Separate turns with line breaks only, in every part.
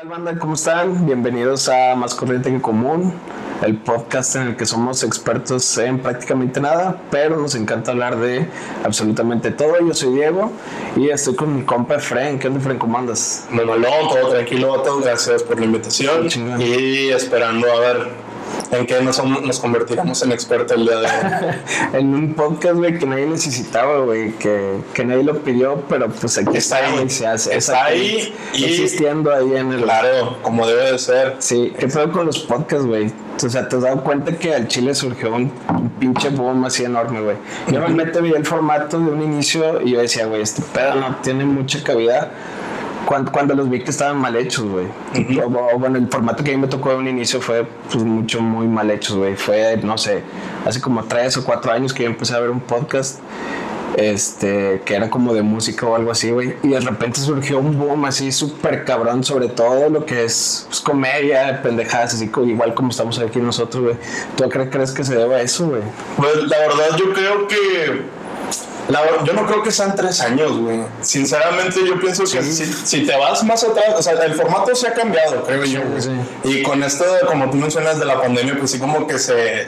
tal banda? ¿Cómo están? Bienvenidos a Más Corriente que Común, el podcast en el que somos expertos en prácticamente nada, pero nos encanta hablar de absolutamente todo. Yo soy Diego y estoy con mi compa Fren. ¿Qué onda, Fren? ¿Cómo andas?
Mamalón, todo tranquilo, todo gracias por la invitación
Chingón.
y esperando a ver en qué nos, nos convertiremos en expertos el día de hoy.
en un podcast, güey, que nadie necesitaba, güey, que, que nadie lo pidió, pero pues aquí
Está ahí,
güey, se hace.
está ahí y-
existiendo ahí en el...
Claro, como debe de ser.
Sí, ¿qué pedo con los podcasts, güey? O sea, te has dado cuenta que al Chile surgió un, un pinche boom así enorme, güey. Yo realmente vi el formato de un inicio y yo decía, güey, este pedo no tiene mucha cabida. Cuando, cuando los vi que estaban mal hechos, güey. o, o, bueno, el formato que a mí me tocó de un inicio fue pues mucho, muy mal hechos, güey. Fue, no sé, hace como tres o cuatro años que yo empecé a ver un podcast este, que era como de música o algo así, güey. Y de repente surgió un boom así súper cabrón sobre todo lo que es pues, comedia, pendejadas, así igual como estamos aquí nosotros, güey. ¿Tú cre- crees que se debe a eso, güey?
Pues la verdad yo creo que... la yo no creo que sean tres años, güey. Sinceramente yo pienso que si, si te vas más atrás, o sea, el formato se ha cambiado, creo yo.
sí.
Y con esto, como tú mencionas, de la pandemia, pues sí como que se,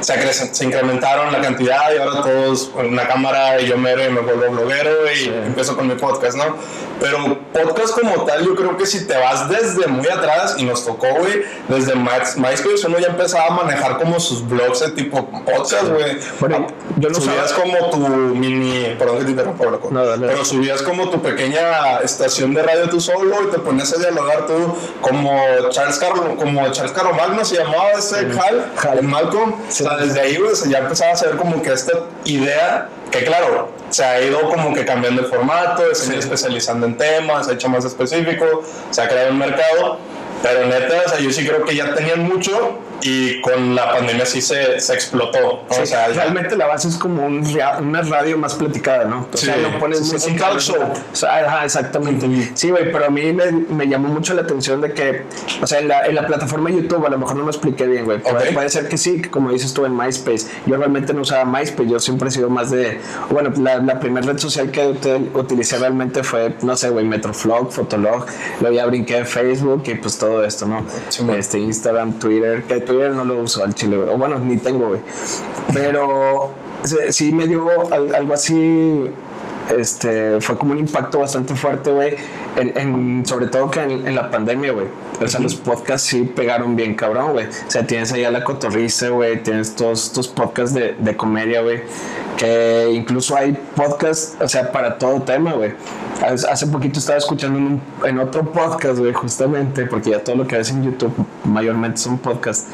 se, acrecen- se incrementaron la cantidad y ahora todos con una cámara y yo mero y me vuelvo bloguero y empiezo con mi podcast, ¿no? Pero podcast como tal, yo creo que si te vas desde muy atrás y nos tocó, güey, desde My- MySpace uno ya empezaba a manejar como sus blogs de tipo podcast, güey.
Bueno, yo no
subías como tu mini, perdón que te interrumpa, loco.
No, dale.
Pero subías como tu pequeña estación de radio tú solo y te ponías a dialogar tú como Charles Carlo, como Charles Carlomagno se llamaba ese Hal,
Hal.
Malcolm. O sea, desde ahí sea, ya empezaba a ser como que esta idea que claro, se ha ido como que cambiando el formato, se ha ido especializando en temas, se ha hecho más específico, se ha creado un mercado. Pero neta, o sea, yo sí creo que ya tenían mucho y con la pandemia sí se, se explotó. o sea,
realmente la base es como un una radio más platicada, ¿no? O sea, no pones
sí, un talk show.
O sea, ajá, exactamente. Sí, güey, pero a mí me, me llamó mucho la atención de que, o sea, en la, en la plataforma de YouTube, a lo mejor no me expliqué bien, güey. Puede,
Ok.
puede ser que sí, que como dices tú en MySpace. Yo realmente no usaba MySpace, yo siempre he sido más de. Bueno, la, la primera red social que util- utilicé realmente fue, no sé, güey, Metroflog, Fotolog. Luego ya brinqué en Facebook y pues todo esto, ¿no? Este, Instagram, Twitter, que Twitter no lo uso al chile. O bueno, ni tengo. Pero sí- me dio al- algo así. Este fue como un impacto bastante fuerte, güey. En, en- sobre todo que en, en la pandemia, güey. O sea, los podcasts sí pegaron bien cabrón, güey. O sea, tienes ahí a la cotorriza, güey. Tienes todos estos podcasts de, de comedia, güey. Que incluso hay podcasts, o sea, para todo tema, güey. Hace hace poquito estaba escuchando en, un- en otro podcast, güey, justamente, porque ya todo lo que ves en YouTube mayormente son podcasts.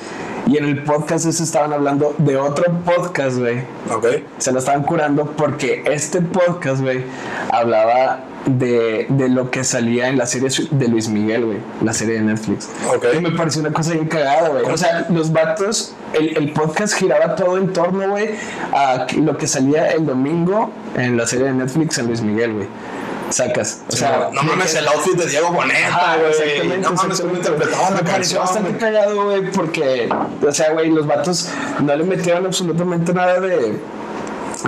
Y en el podcast ese estaban hablando de otro podcast, güey.
Ok.
Se lo estaban curando porque este podcast, güey, hablaba de, de lo que salía en la serie de Luis Miguel, güey. La serie de Netflix.
Ok.
Y me pareció una cosa bien cagada, güey. O sea, los vatos, el, el podcast giraba todo en torno, güey, a lo que salía el domingo en la serie de Netflix en Luis Miguel, güey. Sacas. O sea,
no mames el outfit de Diego Boneta, güey.
exactamente,
No mames cómo
exactamente.
interpretaba la canción.
bastante cagado, güey, porque, o sea, güey, los vatos no le metieron absolutamente nada de,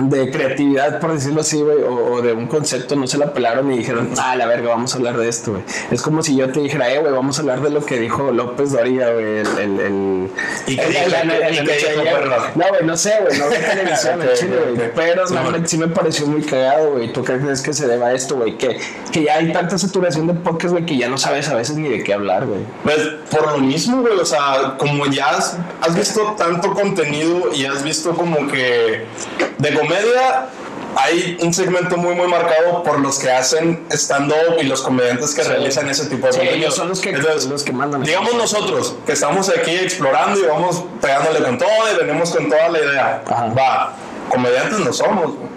de creatividad, por decirlo así, güey, o, o de un concepto, no se la pelaron y dijeron, ah, la verga, vamos a hablar de esto, güey. Es como si yo te dijera, eh, güey, vamos a hablar de lo que dijo López Dóriga, güey, el... el, el
¿Y.
No, güey, no sé, güey, no televisión, chile, güey,
ok.
pero
Sí,
me pareció muy cagado, güey. ¿Tú qué crees que se deba a esto, güey? Que, que ya hay tanta saturación de podcast, güey, que ya no sabes a veces ni de qué hablar, güey.
Pues por lo mismo, güey, o sea, como ya has, has visto tanto contenido y has visto como que de comedia hay un segmento muy muy marcado por los que hacen stand-up y los comediantes que realizan ese tipo de
Sí, ellos son los que- los que mandan.
Digamos nosotros, que estamos aquí explorando y vamos pegándole con todo y venimos con toda la idea.
Ajá.
Va, comediantes no somos. güey.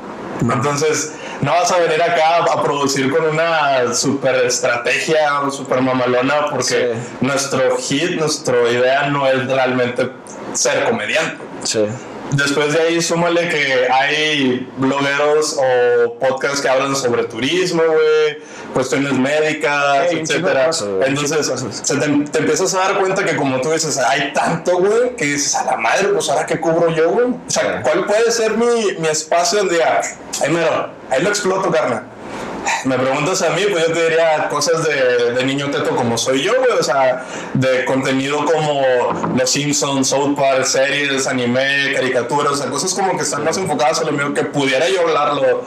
Entonces, no vas a venir acá a producir con una super estrategia, super mamalona, porque
Sí.
nuestro hit, nuestra idea no es realmente ser comediante.
Sí.
Después de ahí, súmale que hay blogueros o podcasts que hablan sobre turismo, güey, cuestiones médicas,
de
etcétera. Entonces,
de
se te, te empiezas a dar cuenta que, como tú dices, hay tanto, güey, que dices, a la madre, pues ahora qué cubro yo, güey. O sea, ¿cuál puede ser mi, mi espacio diga, ay, mero, ahí lo exploto, carnal? Me preguntas a mí, pues yo te diría cosas de, de niño teto como soy yo, güey. O sea, de contenido como Los Simpsons, South Park, series, anime, caricaturas, o sea, cosas como que están más enfocadas a lo mío que pudiera yo hablarlo.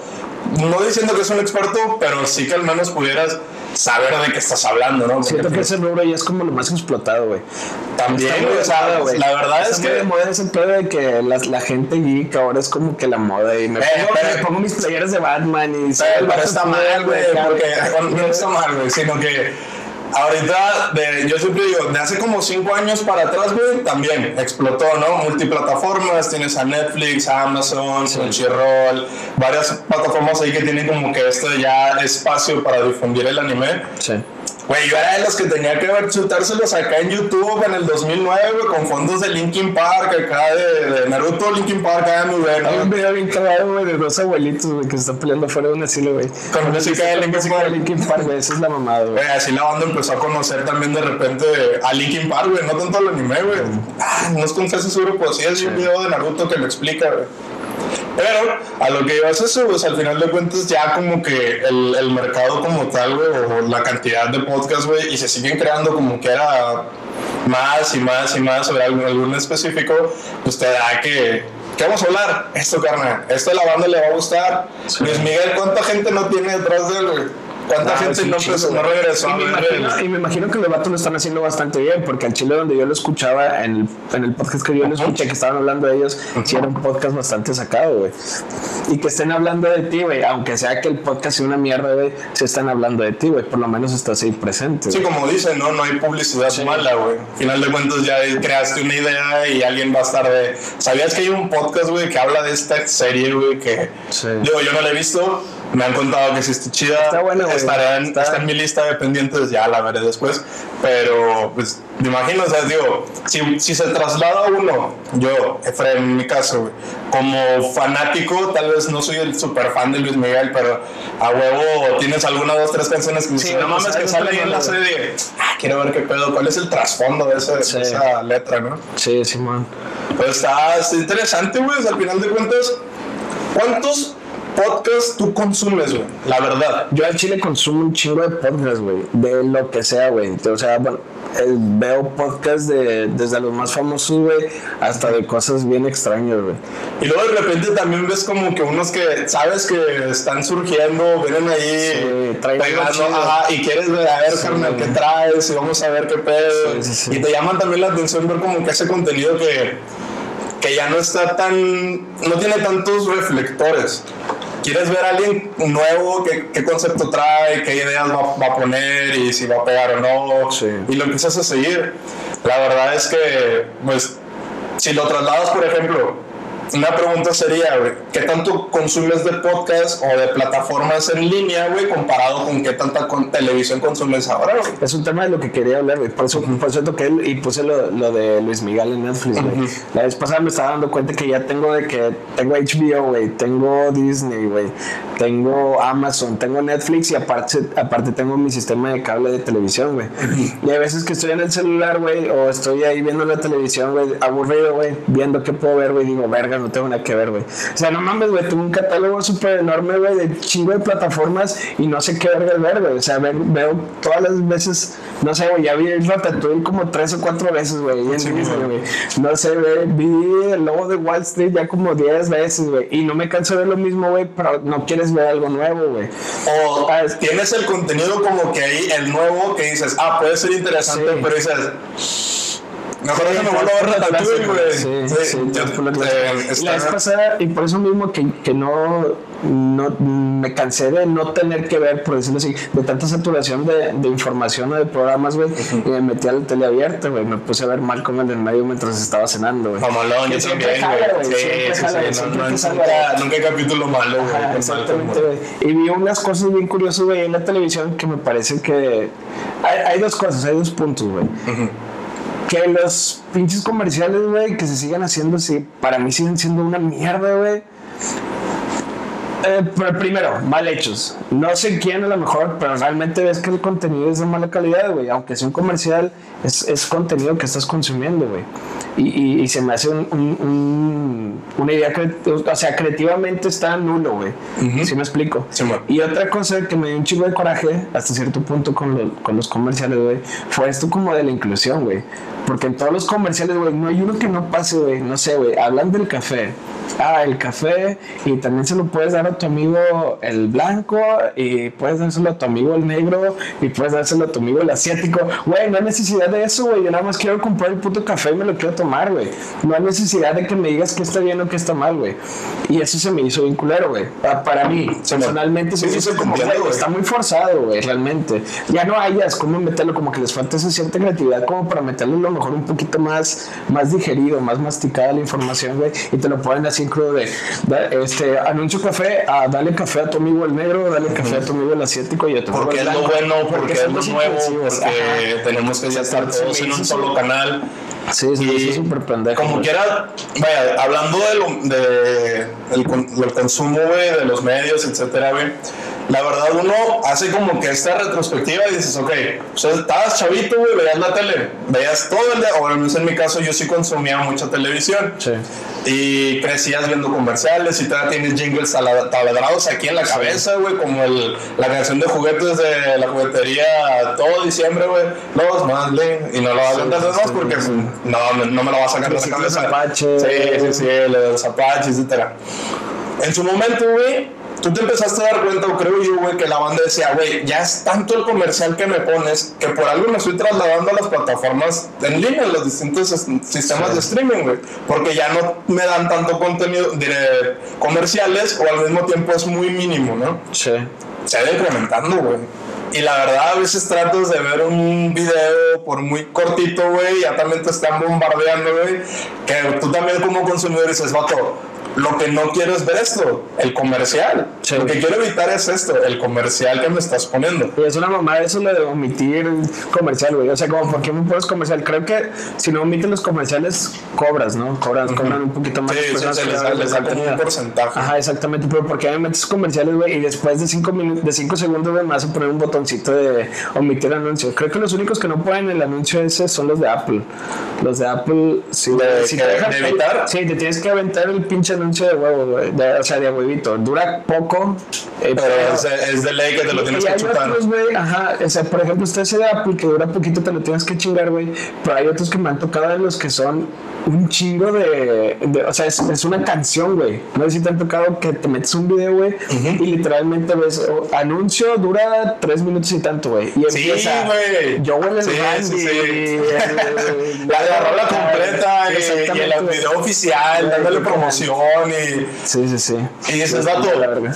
No diciendo que soy un experto, pero sí que al menos pudieras saber de qué estás hablando, ¿no?
Siento que ese rubro ya es como lo más explotado, güey.
También, güey, o sea, la verdad
Está
es que-
de moda ese pedo de que la, la gente geek ahora es como que la moda y me,
Eh,
pongo,
pero-
me pongo mis playeras de Batman y
Pero,
el
pero está mal, güey, porque no está mal, güey, sino que ahorita, de, yo siempre digo, de hace como cinco años para atrás, güey, también explotó, ¿no? Multiplataformas, tienes a Netflix, a Amazon, Crunchyroll, varias plataformas ahí que tienen como que este ya espacio para difundir el anime.
Sí.
Güey, yo era de los que tenía que ver chutárselos acá en YouTube en el 2009, güey, con fondos de Linkin Park, acá de, de Naruto, Linkin Park, acá muy bueno.
Hay un video bien cagado, güey, de dos abuelitos, güey, que se están peleando fuera de un asilo, güey.
Con música de Linkin Park.
Linkin Park, güey. Esa es la mamada, güey.
Güey, así la banda empezó a conocer también de repente a Linkin Park, güey, no tanto al anime, güey. Ah, no es con casi seguro, pues sí, hay un video de Naruto que lo explica, güey. Pero a lo que iba es eso, pues al final de cuentas ya como que el, el mercado como tal, güey, o la cantidad de podcasts, güey, y se siguen creando como que era más y más y más sobre algún, algún específico, pues te da que... ¿Qué vamos a hablar? Esto, carnal. Esto a la banda le va a gustar. Luis Miguel, ¿cuánta gente no tiene detrás de él, güey? ¿Cuánta
Ah,
gente no, empezó- no regresó
Y me, imagino, y me imagino que los vatos lo están haciendo bastante bien, porque al chile donde yo lo escuchaba, en el, en el podcast que yo lo escuché, que estaban hablando de ellos, sí era un podcast bastante sacado, güey. Y que estén hablando de ti, güey, aunque sea que el podcast sea una mierda, güey, se están hablando de ti, güey, por lo menos estás ahí presente.
Sí,
güey.
como dicen, ¿no? No hay publicidad mala, güey. Al final de cuentas ya creaste una idea y alguien va a estar de... ¿Sabías que hay un podcast, güey, que habla de esta serie, güey, que...
Sí.
Digo, yo no la he visto, me han contado que sí está chida.
Está buena, güey.
Estará en,
Está-
está en mi lista de pendientes, ya la veré después. Pero, pues, me imagino, o sea, digo, si, si se traslada uno, yo, Efraín, en mi caso, güey, como fanático, tal vez no soy el super fan de Luis Miguel, pero a huevo tienes alguna dos, tres canciones que me
Sí,
no
pues,
mames, que
algo
sale ahí en la serie. Ah, quiero ver qué pedo, cuál es el trasfondo de, ese- de
Sí.
esa letra, ¿no?
Sí, Simón.
Pues está, está interesante, güey. o sea, al final de cuentas, ¿cuántos podcasts tú consumes, güey? La verdad.
Yo al chile consumo un chingo de podcasts, güey, de lo que sea, güey. O sea, bueno, eh, veo podcasts de, desde los más famosos, güey, hasta de cosas bien extrañas, güey.
Y luego de repente también ves como que unos que sabes que están surgiendo, vienen ahí
Sí, traen
ajá, y quieres ver, a ver, carnal, qué traes, y vamos a ver qué pedo.
Sí, sí, sí.
Y te llaman también la atención ver como que ese contenido que, que ya no está tan, no tiene tantos reflectores. Quieres ver a alguien nuevo, qué, qué concepto trae, qué ideas va, va a poner y si va a pegar o no.
Sí.
Y lo empiezas a seguir. La verdad es que, pues, si lo trasladas, por ejemplo, una pregunta sería, güey, ¿qué tanto consumes de podcast o de plataformas en línea, güey, comparado con qué tanta con televisión consumes ahora, güey?
Es un tema de lo que quería hablar, güey. Por eso, por eso toqué el- y puse lo, lo de Luis Miguel en Netflix, güey. La vez pasada me estaba dando cuenta que ya tengo de que tengo HBO, güey. Tengo Disney, güey. Tengo Amazon, tengo Netflix y aparte, aparte tengo mi sistema de cable de televisión, güey. Y hay veces que estoy en el celular, güey, o estoy ahí viendo la televisión, güey, aburrido, güey, viendo qué puedo ver, güey. Digo, verga, no tengo nada que ver, güey. O sea, no mames, güey, tengo un catálogo súper enorme, güey, de chingo de plataformas y no sé qué verga ver, güey. O sea, ve- veo todas las veces, no sé, güey, ya vi el Ratatouille como tres o cuatro veces, güey, güey. No sé, güey, vi el logo de Wall Street ya como diez veces, güey, y no me canso de ver lo mismo, güey, pero no quieres ver algo nuevo, güey.
O
es-
tienes el contenido como que ahí, el nuevo, que dices, ah, puede ser interesante,
Sí.
pero dices, mejor
Sí,
déjame vuelvo a Ratatouille, güey.
Sí, sí,
yo-
la
eh,
la vez pasada, y por eso mismo que, que no, no me cansé de no tener que ver, por decirlo así, de tanta saturación de, de información o de programas, güey, y me metí a la tele abierta, güey, me puse a ver Malcolm en el medio mientras estaba cenando, güey.
Mamalón, yo también, güey. Sí, sí, sí, nunca, hay capítulo malo, güey.
Exactamente, güey. Y vi unas cosas bien curiosas, güey, en la televisión que me parece que. Hay, hay dos cosas, hay dos puntos, güey. Que los pinches comerciales, güey, que se sigan haciendo así, para mí siguen siendo una mierda, güey. Eh, primero, mal hechos. No sé quién a lo mejor, pero realmente ves que el contenido es de mala calidad, güey. Aunque sea un comercial, es, es contenido que estás consumiendo, güey. Y, y, y se me hace un, un- un- una idea o sea, creativamente está nulo, güey. ¿Sí me explico?
Sí,
y otra cosa que me dio un chingo de coraje hasta cierto punto con, lo- con los comerciales, güey, fue esto como de la inclusión, güey. Porque en todos los comerciales, güey, no hay uno que no pase, güey. No sé, güey, hablan del café. Ah, el café, y también se lo puedes dar a tu amigo el blanco, y puedes dárselo a tu amigo el negro, y puedes dárselo a tu amigo el asiático. Güey, no hay necesidad de eso, güey. Yo nada más quiero comprar el puto café y me lo quiero tomar, güey. No hay necesidad de que me digas que está bien o que está mal, güey. Y eso se me hizo bien culero, güey. Pa- Para mí, personalmente,
Sí,
se me hizo como, güey, está muy forzado, güey, realmente. Ya no hayas cómo meterlo, como que les falta esa cierta creatividad como para meterlo a lo mejor un poquito más, más digerido, más masticada la información, güey, y te lo ponen así en crudo de, da- este, anuncio café, ah, dale café a tu amigo el negro, dale café a tu amigo el asiático y a tu
Porque es lo bueno, porque, es lo nuevo, porque tenemos que estar todos
sí,
en un
sí,
solo
sí.
canal.
Sí,
Y
súper pendejo.
Como quiera, vaya, hablando de lo, de, del consumo, güey, de los medios, etcétera, güey. La verdad, uno hace como que esta retrospectiva y dices, ok, o sea, estabas chavito, güey, veías la tele, veías todo el día, o al menos en mi caso, yo sí consumía mucha televisión.
Sí.
Y crecías viendo comerciales y todavía tienes jingles tala- taladrados aquí en la cabeza, güey, como el, la canción de juguetes de la juguetería todo diciembre, güey. Los más lin- y no lo vas a cantar más porque no, no, no me lo vas a sacar de la cabeza.
Apache.
Sí, sí, sí, los Apaches, etcétera. En su momento, güey, tú te empezaste a dar cuenta, o creo yo, güey, que la banda decía, güey, ya es tanto el comercial que me pones que por algo me estoy trasladando a las plataformas en línea, en los distintos sistemas de streaming, güey, porque ya no me dan tanto contenido comerciales o al mismo tiempo es muy mínimo, ¿no?
Sí.
se ha ido incrementando, güey. Y la verdad, a veces tratas de ver un video por muy cortito, güey, ya también te están bombardeando, güey. Que tú también como consumidor dices, vato, lo que no quiero es ver esto, el comercial.
Sí.
Lo que quiero evitar es esto, el comercial que me estás poniendo.
Y es una mamada eso lo de omitir comercial, güey. O sea, como, ¿por qué me pones comercial? Creo que si no omites los comerciales, cobras, ¿no? Cobran, cobran un poquito más.
Sí,
las
sí,
personas
se
que
les como un porcentaje.
Ajá, exactamente. Pero ¿por qué me metes comerciales, güey? Y después de cinco, minutos, de cinco segundos, güey, me vas a poner un botoncito de omitir anuncio. Creo que los únicos que no pueden el anuncio ese son los de Apple. Los de Apple, sí,
¿De
si
qué? ¿De evitar?
Sí, te tienes que aventar el pinche anuncio de huevo, güey. o sea, de huevito. Dura poco. eh,
Pero es, es de ley que te lo tienes que
hay
chutar.
otros, güey, ajá, o sea, por ejemplo, está ese de Apple que dura poquito, te lo tienes que chingar, güey, pero hay otros que me han tocado de los que son un chingo de, de- o sea, es, es una canción, güey, no sé si te han tocado que te metes un video, güey, y literalmente ves, oh, anuncio dura tres minutos y tanto, güey, y
Sí,
empieza,
güey.
yo huele el
Sí, sí, sí. La de la rola completa y, y el video oficial, dándole promoción y
Sí, sí, sí.
Y
La
vato,
verga.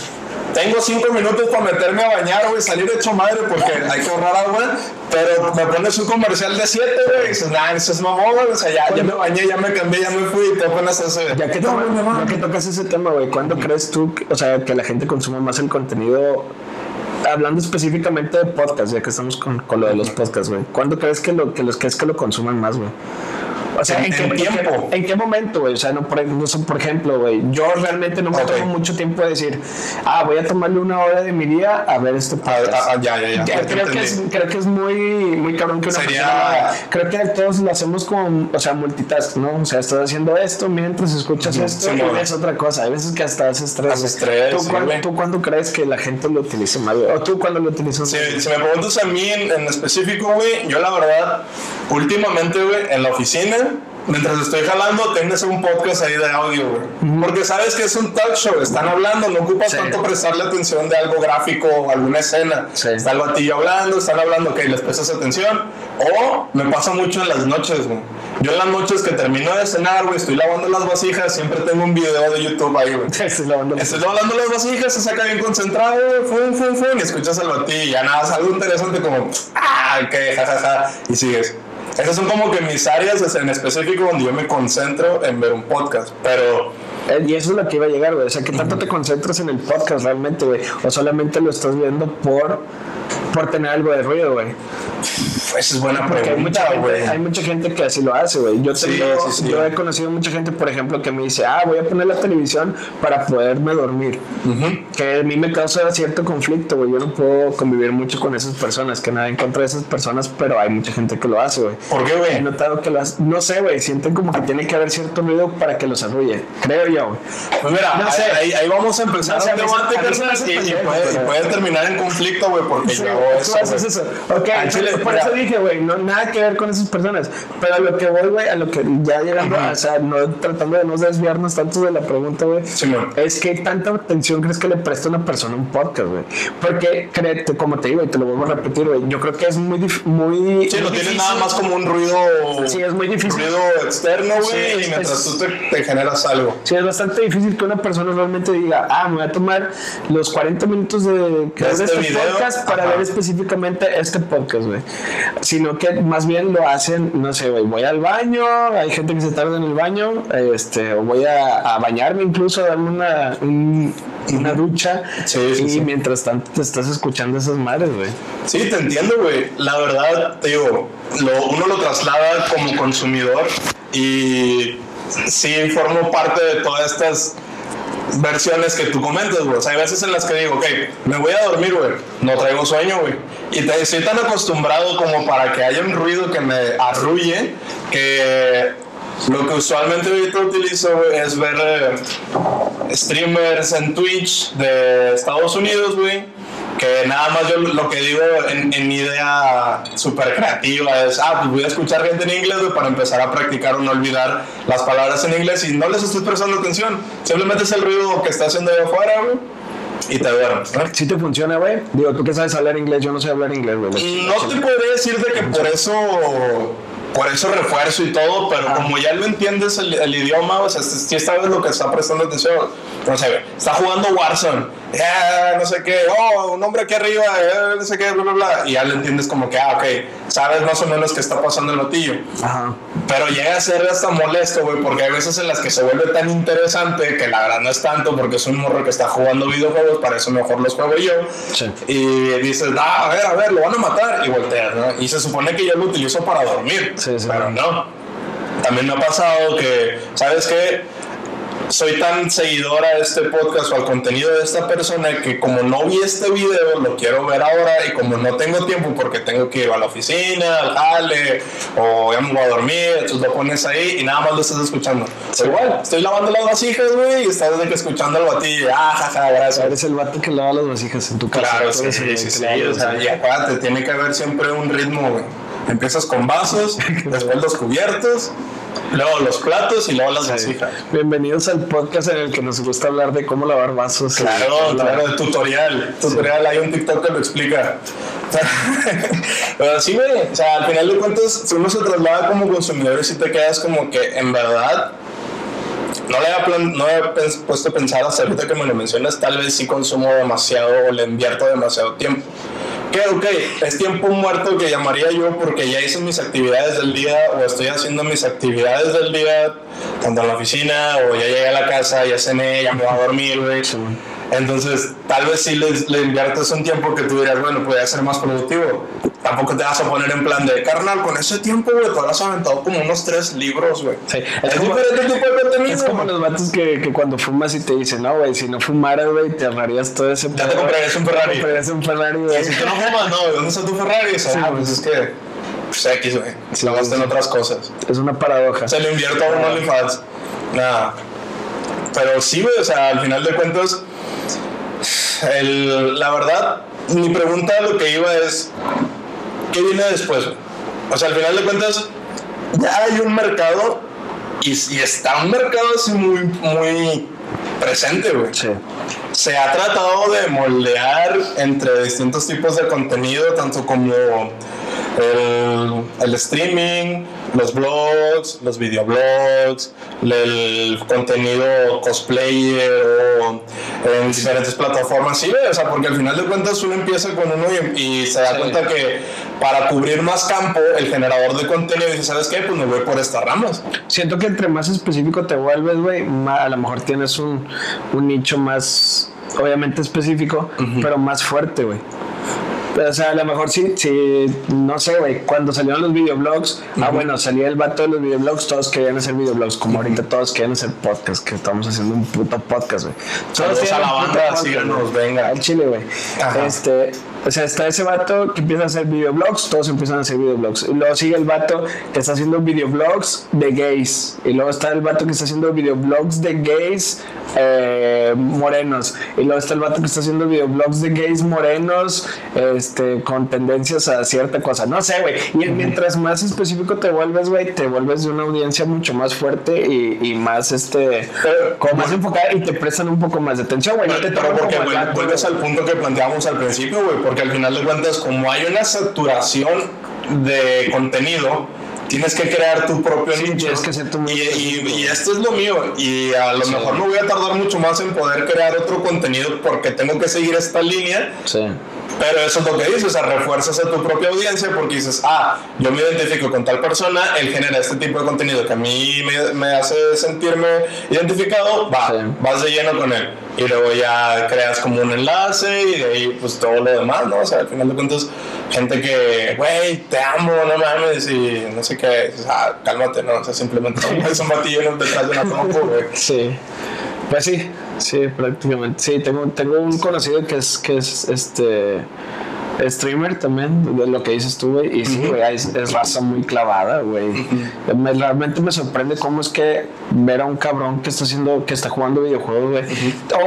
tengo cinco minutos para meterme a bañar, güey, salir hecho madre porque hay que ahorrar agua, pero me pones un comercial de siete, güey, y dices, nah, eso es mamón, güey, o sea, ya, ya me bañé, ya me cambié, ya me fui, y te apenas hace...
Ya que, ya que tocas ese tema, güey, ¿cuándo crees tú, que- o sea, que la gente consuma más el contenido? Hablando específicamente de podcast, ya que estamos con, con lo de los podcasts, güey. ¿Cuándo crees que, lo, que los crees que lo consuman más, güey? O sea, ¿en,
En-
qué
tiempo.
¿En qué momento, güey? O sea, no, por, no por ejemplo, güey, yo realmente no me
Ok.
tomo mucho tiempo de decir, ah, voy a tomarle una hora de mi día a ver este podcast.
ah, ah, ya, ya, ya.
Ya, creo, que es, creo que es muy, muy cabrón que una
Sería-
persona. Creo que todos lo hacemos con, o sea, multitask, ¿no? O sea, estás haciendo esto mientras escuchas esto
Sí,
y ves otra cosa. Hay veces que hasta haces tres.
Tres,
¿Tú,
sí,
cuándo. ¿Tú cuándo crees que la gente lo utilice güey? O tú cuándo lo utilizas
Si,
más?
si me preguntas a mí en, en específico, güey, yo la verdad, últimamente, güey, en la oficina, mientras estoy jalando, tienes un podcast ahí de audio, güey. Porque sabes que es un talk show, están hablando, no ocupas
Sí.
tanto prestarle atención de algo gráfico o alguna escena.
Sí.
Está el batillo hablando, están hablando, ok, les prestas atención. O me pasa mucho en las noches, güey. Yo en las noches que termino de cenar, güey, estoy lavando las vasijas, siempre tengo un video de YouTube ahí, güey.
Estoy lavando
Estoy lavando las vasijas, se saca bien concentrado, fum, fum, fum, y escuchas al y ya nada, es algo interesante como, ah, ok, jajaja, y sigues. Esas son como que mis áreas en específico donde yo me concentro en ver un podcast, pero
Eh, Y eso es lo que iba a llegar, güey. O sea, ¿qué tanto te concentras en el podcast realmente, güey? O solamente lo estás viendo por por tener algo de ruido, güey.
Esa es buena
Porque hay mucha,
pregunta,
gente, hay mucha gente que así lo hace, güey. Yo,
Sí,
tengo-
sí, sí.
yo he conocido mucha gente, por ejemplo, que me dice, ah, voy a poner la televisión para poderme dormir. Que a mí me causa cierto conflicto, güey. Yo no puedo convivir mucho con esas personas, que nada en contra de esas personas, pero hay mucha gente que lo hace, güey.
¿Por qué,
He
güey?
notado que hace. No sé, güey. Sienten como que tiene que haber cierto ruido para que los arrulle. Creo yo, güey.
Pues mira,
No
ahí-
sé.
ahí, ahí vamos a empezar
No sé, a
debate, carnal, y, y puede, y puede terminar en conflicto, güey, porque
Sí,
yo eso. güey.
eso. Ok,
chile,
por
mira.
eso dije, güey, no, nada que ver con esas personas. Pero a lo que voy, güey, a lo que ya llegando, o sea, no tratando de no desviarnos tanto de la pregunta, güey,
Simón.
es que tanta atención crees que le presta una persona a un podcast, güey. Porque, créete, como te digo, y te lo vuelvo a repetir, güey, yo creo que es muy, muy.
Sí, lo tienes nada más como un ruido,
Sí, es muy difícil.
ruido externo, güey,
Sí,
y mientras
es-
tú te, te generas algo.
Sí, es bastante difícil que una persona realmente diga, ah, me voy a tomar los 40 minutos de, que
De este
este
video,
podcast para
ajá.
ver específicamente este podcast, güey. Sino que más bien lo hacen, no sé, güey, voy al baño, hay gente que se tarda en el baño, este, o voy a, a bañarme incluso, a darme una, un- una ducha.
Sí, sí,
y
sí.
mientras tanto te estás escuchando esas madres, güey.
Sí, te entiendo, güey. La verdad, te digo, lo- uno lo traslada como consumidor y sí formo parte de todas estas versiones que tú comentas. O sea, hay veces en las que digo, ok, me voy a dormir, güey. No traigo sueño, güey. Y te, estoy tan acostumbrado como para que haya un ruido que me arrulle que lo que usualmente utilizo güey, es ver eh, streamers en Twitch de Estados Unidos, güey. Que nada más yo lo que digo en, en mi idea súper creativa es, ah, pues voy a escuchar gente en inglés, para empezar a practicar o no olvidar las palabras en inglés y no les estoy prestando atención. Simplemente es el ruido que está haciendo ahí afuera, güey, y te duermes.
Si te funciona, güey. Digo, tú que sabes hablar inglés, yo no sé hablar inglés, güey.
No te podría decir de que por eso por eso refuerzo y todo, pero como ya lo entiendes el, el idioma, o sea, si sabes lo que está prestando atención, no sé, está jugando Warzone, eh, no sé qué, oh, un hombre aquí arriba, eh, no sé qué, bla, bla, bla, y ya lo entiendes como que, ah, ok, sabes más o menos qué está pasando en lo tuyo.
Ajá.
Pero llega a ser hasta molesto, güey, porque hay veces en las que se vuelve tan interesante que la verdad no es tanto porque es un morro que está jugando videojuegos, para eso mejor los juego yo.
Sí.
Y dices, ah, a ver, a ver, lo van a matar. Y volteas, ¿no? Y se supone que yo lo utilizo para dormir,
Sí, sí.
pero no. También me ha pasado que, ¿sabes qué? Soy tan seguidora de este podcast o al contenido de esta persona que como no vi este video, lo quiero ver ahora y como no tengo tiempo porque tengo que ir a la oficina, al jale o ya me voy a dormir, entonces lo pones ahí y nada más lo estás escuchando. Igual, estoy lavando las vasijas, güey, y estás de que escuchando al batillo, ah, jaja, gracias.
Eres el vato que lava las vasijas en tu casa.
Claro, sí, sí, sí, sí, o sea, y acuérdate, tiene que haber siempre un ritmo, güey. Empiezas con vasos, después los cubiertos, luego los platos y luego las vasijas.
Bienvenidos al podcast en el que nos gusta hablar de cómo lavar vasos.
Claro, claro, de tutorial. Tutorial, hay un TikTok que lo explica. Pero sí, güey, o sea, al final de cuentas, si uno se traslada como consumidor y si te quedas como que en verdad no le había, no había puesto a pensar hasta ahorita que me lo mencionas, tal vez sí consumo demasiado o le invierto demasiado tiempo. Que ok, es tiempo muerto que llamaría yo porque ya hice mis actividades del día o estoy haciendo mis actividades del día, tanto en la oficina o ya llegué a la casa, ya cené, ya me voy a dormir, güey. Entonces, tal vez sí le, le inviertes un tiempo que tú dirás, bueno, podría ser más productivo. Tampoco te vas a poner en plan de, carnal, con ese tiempo, güey, te habrás aventado como unos tres libros, güey.
Sí,
Es, diferente tipo de contenido.
Es como los vatos que, que cuando fumas y te dicen, no, güey, si no fumaras, güey, te ahorrarías todo ese
Ya te
pedo".
comprarías un Ferrari.
Te comprarías un Ferrari, güey.
Si tú no fumas, no, ¿dónde está tu Ferrari? O sea,
Sí,
ah, pues es que, pues X, güey.
Sí,
lo gasto en otras cosas.
Es una paradoja.
Se lo invierto a un OnlyFans. Nada. Pero sí, güey, o sea, al final de cuentas, el- la verdad, mi pregunta lo que iba es, ¿qué viene después? O sea, al final de cuentas, ya hay un mercado y, y está un mercado así muy, muy presente, güey.
Sí.
Se ha tratado de moldear entre distintos tipos de contenido, tanto como el, el streaming, los blogs, los videoblogs, el contenido cosplayer o en diferentes plataformas. Sí, o sea, porque al final de cuentas uno empieza con uno y, y se da
Sí.
cuenta que para cubrir más campo, el generador de contenido dice, ¿sabes qué? Pues me voy por estas ramas.
Siento que entre más específico te vuelves, güey, a lo mejor tienes un, un nicho más, obviamente específico, pero más fuerte, güey. O sea, a lo mejor sí, sí no sé, güey, cuando salieron los videoblogs, ah, bueno, salía el vato de los videoblogs, todos querían hacer videoblogs, como ahorita todos quieren hacer podcast, que estamos haciendo un puto podcast, güey. Todos
a la banda,
güey.
venga.
Al chile, güey. Este, o sea, está ese vato que empieza a hacer videoblogs, todos empiezan a hacer videoblogs. Y luego sigue el vato que está haciendo videoblogs de gays. Y luego está el vato que está haciendo videoblogs de gays eh, morenos. Y luego está el vato que está haciendo videoblogs de gays morenos este, con tendencias a cierta cosa. No sé, güey. Y mientras más específico te vuelves, güey, te vuelves de una audiencia mucho más fuerte y, y más, este, como más enfocada y te prestan un poco más de atención, güey. No te
Pero porque, güey, vuelves al punto que planteamos al principio, güey, porque al final de cuentas, como hay una saturación de contenido, tienes que crear tu propio
Sí,
nicho.
que ser tú
y, y- y esto es lo mío, y a lo mejor me voy a tardar mucho más en poder crear otro contenido porque tengo que seguir esta línea,
Sí.
pero eso es lo que dices, o sea, refuerzas a tu propia audiencia porque dices, ah, yo me identifico con tal persona, él genera este tipo de contenido que a mí me, me hace sentirme identificado, va,
Sí.
vas de lleno con él. Y luego ya creas como un enlace y de ahí pues todo lo demás, ¿no? O sea, al final de cuentas, gente que, güey, te amo, no mames, y no sé qué, dices, ah, cálmate, ¿no? O sea, simplemente es un batillo detrás de una compu, güey.
Sí. Pues sí, sí, prácticamente. Sí, tengo, tengo un conocido que es, que es este streamer también, de lo que dices tú, güey. Y sí, güey, es, es raza muy clavada, güey. Me- realmente me sorprende cómo es que ver a un cabrón que está haciendo, que está jugando videojuegos, güey.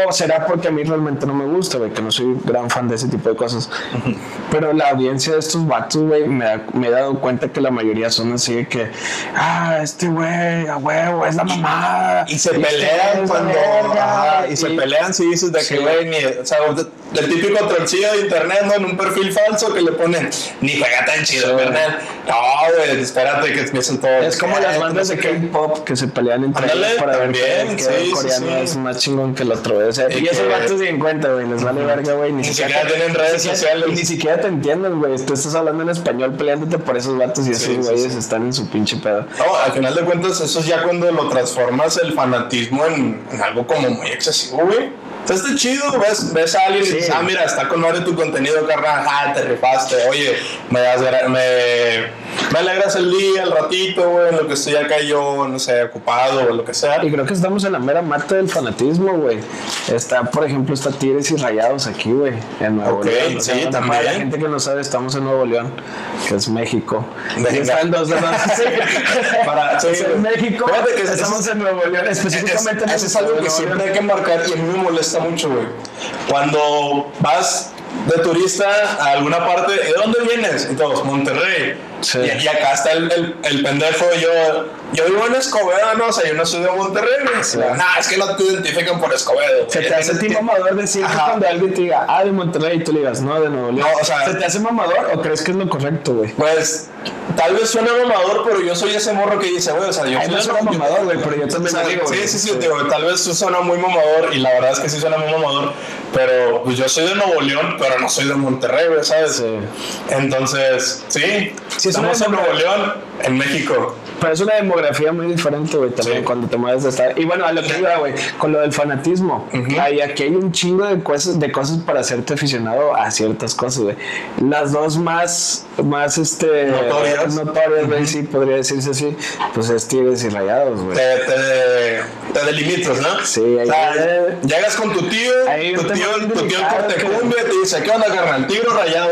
O será porque a mí realmente no me gusta, güey, que no soy gran fan de ese tipo de cosas. Pero la audiencia de estos vatos, güey, me, da- me he dado cuenta que la mayoría son así de que, ah, este güey, a huevo, es la mamada.
Y se
este
pelean cuando.
verga",
ajá, y se
y-
pelean si dices de
Sí.
que, güey, ni. O sea, el típico troncillo de internet, ¿no? En un perfil falso que le ponen, ni juega tan chido,
Sí.
carnal. No, güey, espérate que empiecen todos.
Es como las
"Eh,
bandas de
sé qué".
K-pop que se pelean entre ellos para ver que
sí,
el coreano
sí.
es más chingón que el otro. O sea,
Y
y esos vatos se cuenta, güey. Les vale verga, güey. Ni,
Ni siquiera tienen redes
siquiera-
sociales.
Ni siquiera te entienden, güey. Tú estás hablando en español peleándote por esos vatos y esos güeyes están en su pinche pedo.
No, al final de cuentas, eso es ya cuando lo transformas el fanatismo en, en algo como muy excesivo, güey. Sea, está chido, ves, ves a alguien y dices, ah, mira, está con madre tu contenido, carnal, ah, te rifaste, oye, me, das me, me alegras el día, el ratito, güey, en lo que estoy acá yo, no sé, ocupado o lo que sea.
Y creo que estamos en la mera mata del fanatismo, güey. Está, por ejemplo, está Tigres y Rayados aquí, güey, en Nuevo
Ok,
León. O sea,
sí, también.
Para la gente que no sabe, estamos en Nuevo León, que es México. Y están dos de dos.
Para- sí,
Es en México.
Fíjate que
estamos en Nuevo León,
Es,
específicamente en el
eso es algo que siempre hay que marcar y a mí me molesta mucho, güey. Cuando vas de turista a alguna parte, ¿de dónde vienes? Y todos, Monterrey.
Sí.
Y, y acá está el, el, el pendejo, yo, yo vivo en Escobedo, no, o sea, yo no soy de Monterrey. Nah, es que no te identifican por Escobedo.
Se te hace a ti mamador decir que cuando alguien te diga, ah, de Monterrey, y tú le digas, no, de Nuevo León.
No, o sea-
¿Se te hace mamador o crees que es lo correcto, güey?
Pues, tal vez suena mamador, pero yo soy ese morro que dice, güey, o sea, yo
Ay,
soy
no
Nuevo-
mamador, güey, pero yo
O
también
sea,
lo digo.
sí, sí, sí, digo, tal vez suena muy mamador y la verdad es que sí suena muy mamador, pero pues yo soy de Nuevo León, pero no soy de Monterrey, güey, ¿sabes?
Sí.
Entonces, sí,
Sí, es
estamos
una
en Nuevo León, en México.
Pero es una demografía muy diferente, güey, también
Sí.
cuando te mueves de estar. Y bueno, a lo que iba, güey, con lo del fanatismo. Hay, aquí hay un chingo de cosas, de cosas para hacerte aficionado a ciertas cosas, güey. Las dos más, más este,
Notorias.
notorias, güey, sí, podría decirse así, pues es Tigres y Rayados, güey.
Te, te, te delimitas, ¿no?
Sí, ahí-
O sea, llegas con tu tío,
Ahí
tu tío, tu tío
delicado,
Cortecumbia te dice, ¿qué onda, carnal? ¿Tigre rayado?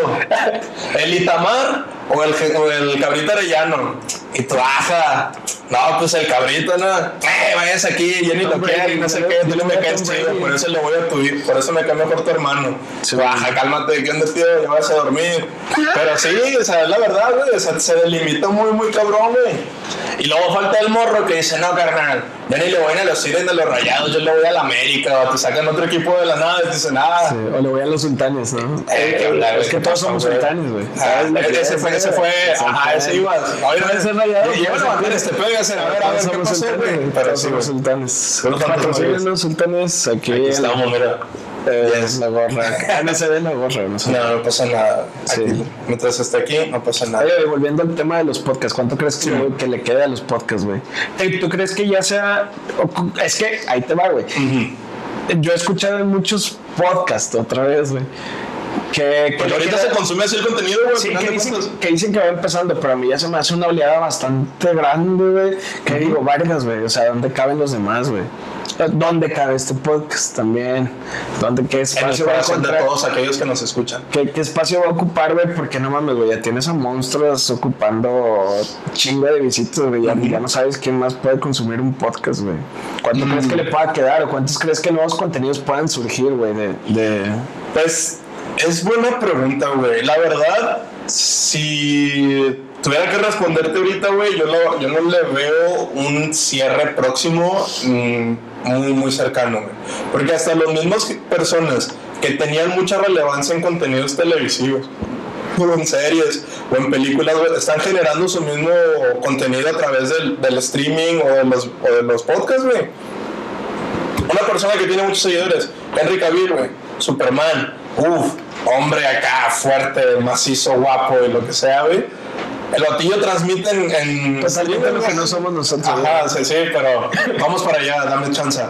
¿El Itamar o el, o el cabrito arellano? Y tú, ajá, no, pues el cabrito, ¿no? Eh, vayas aquí, yo ni lo
Tom Brady,
quiero, y no sé
yo-
qué,
yo
tú no me caes chido, por eso le voy a tu por eso me cae mejor tu hermano.
Sí.
Baja, cálmate, ¿qué onda, tío? Ya vas a dormir. Pero sí, o sea, es la verdad, güey, o sea, se delimitó muy, muy cabrón, güey. Y luego falta el morro que dice, no, carnal, yo ni le voy a los Tigres de los Rayados, yo le voy a la América, o te sacan otro equipo de la nada y te dicen, ah,
Sí, o le voy a los sultanes, ¿no?
Eh, que hablar,
es que
¿qué
todos somos sultanes, güey.
Ah,
¿Sabes lo que
ese
es,
fue, ese fue, ajá, ese iba. Oye,
Puede ser rayado,
Lleva
puede
a
ser
levantar
rayado.
este hacer, a ver, a ver, ¿qué pasó,
sultanes,
güey? sí,
somos
güey.
sultanes.
Los
los sultanes aquí.
Aquí estamos, mira.
eh,
Yes.
la gorra. Ah, no se ve la gorra, no se.
No, no pasa nada.
Sí.
Mientras esté aquí, no pasa nada.
Oye, volviendo al tema de los podcasts, ¿cuánto crees que, güey, que le quede a los podcasts, güey? Eh, ¿Tú crees que ya sea.? Es que ahí te va, güey. Yo he escuchado en muchos podcasts otra vez, güey. Que,
Porque ahorita se consume así el contenido, güey.
Sí, que dicen, que dicen que va empezando, pero a mí ya se me hace una oleada bastante grande, güey. Que digo, varias, güey. O sea, ¿dónde caben los demás, güey? ¿Dónde cabe este podcast también? ¿Dónde, ¿Qué espacio va a
de
encontrar?
todos aquellos que nos escuchan.
¿Qué, qué espacio va a ocupar, güey? Porque no mames, güey, ya tienes a monstruos ocupando chingo de visitas, güey. Ya, ya no sabes quién más puede consumir un podcast, güey. ¿Cuánto crees que le pueda quedar o cuántos crees que nuevos contenidos puedan surgir, güey? De, de...
Pues es buena pregunta, güey. La verdad, si tuviera que responderte ahorita, güey, yo, no- yo no le veo un cierre próximo mm, muy, muy cercano, güey. Porque hasta las mismas personas que tenían mucha relevancia en contenidos televisivos, o en series o en películas, güey, están generando su mismo contenido a través del, streaming o de los, o de los podcasts, güey. Una persona que tiene muchos seguidores, Henry Cavill, güey, Superman, uff, hombre acá, fuerte, macizo, guapo y lo que sea, güey. El batillo transmite en. en
Totalmente lo que no somos nosotros,
Ajá, sí, sí, pero vamos para allá, dame chance.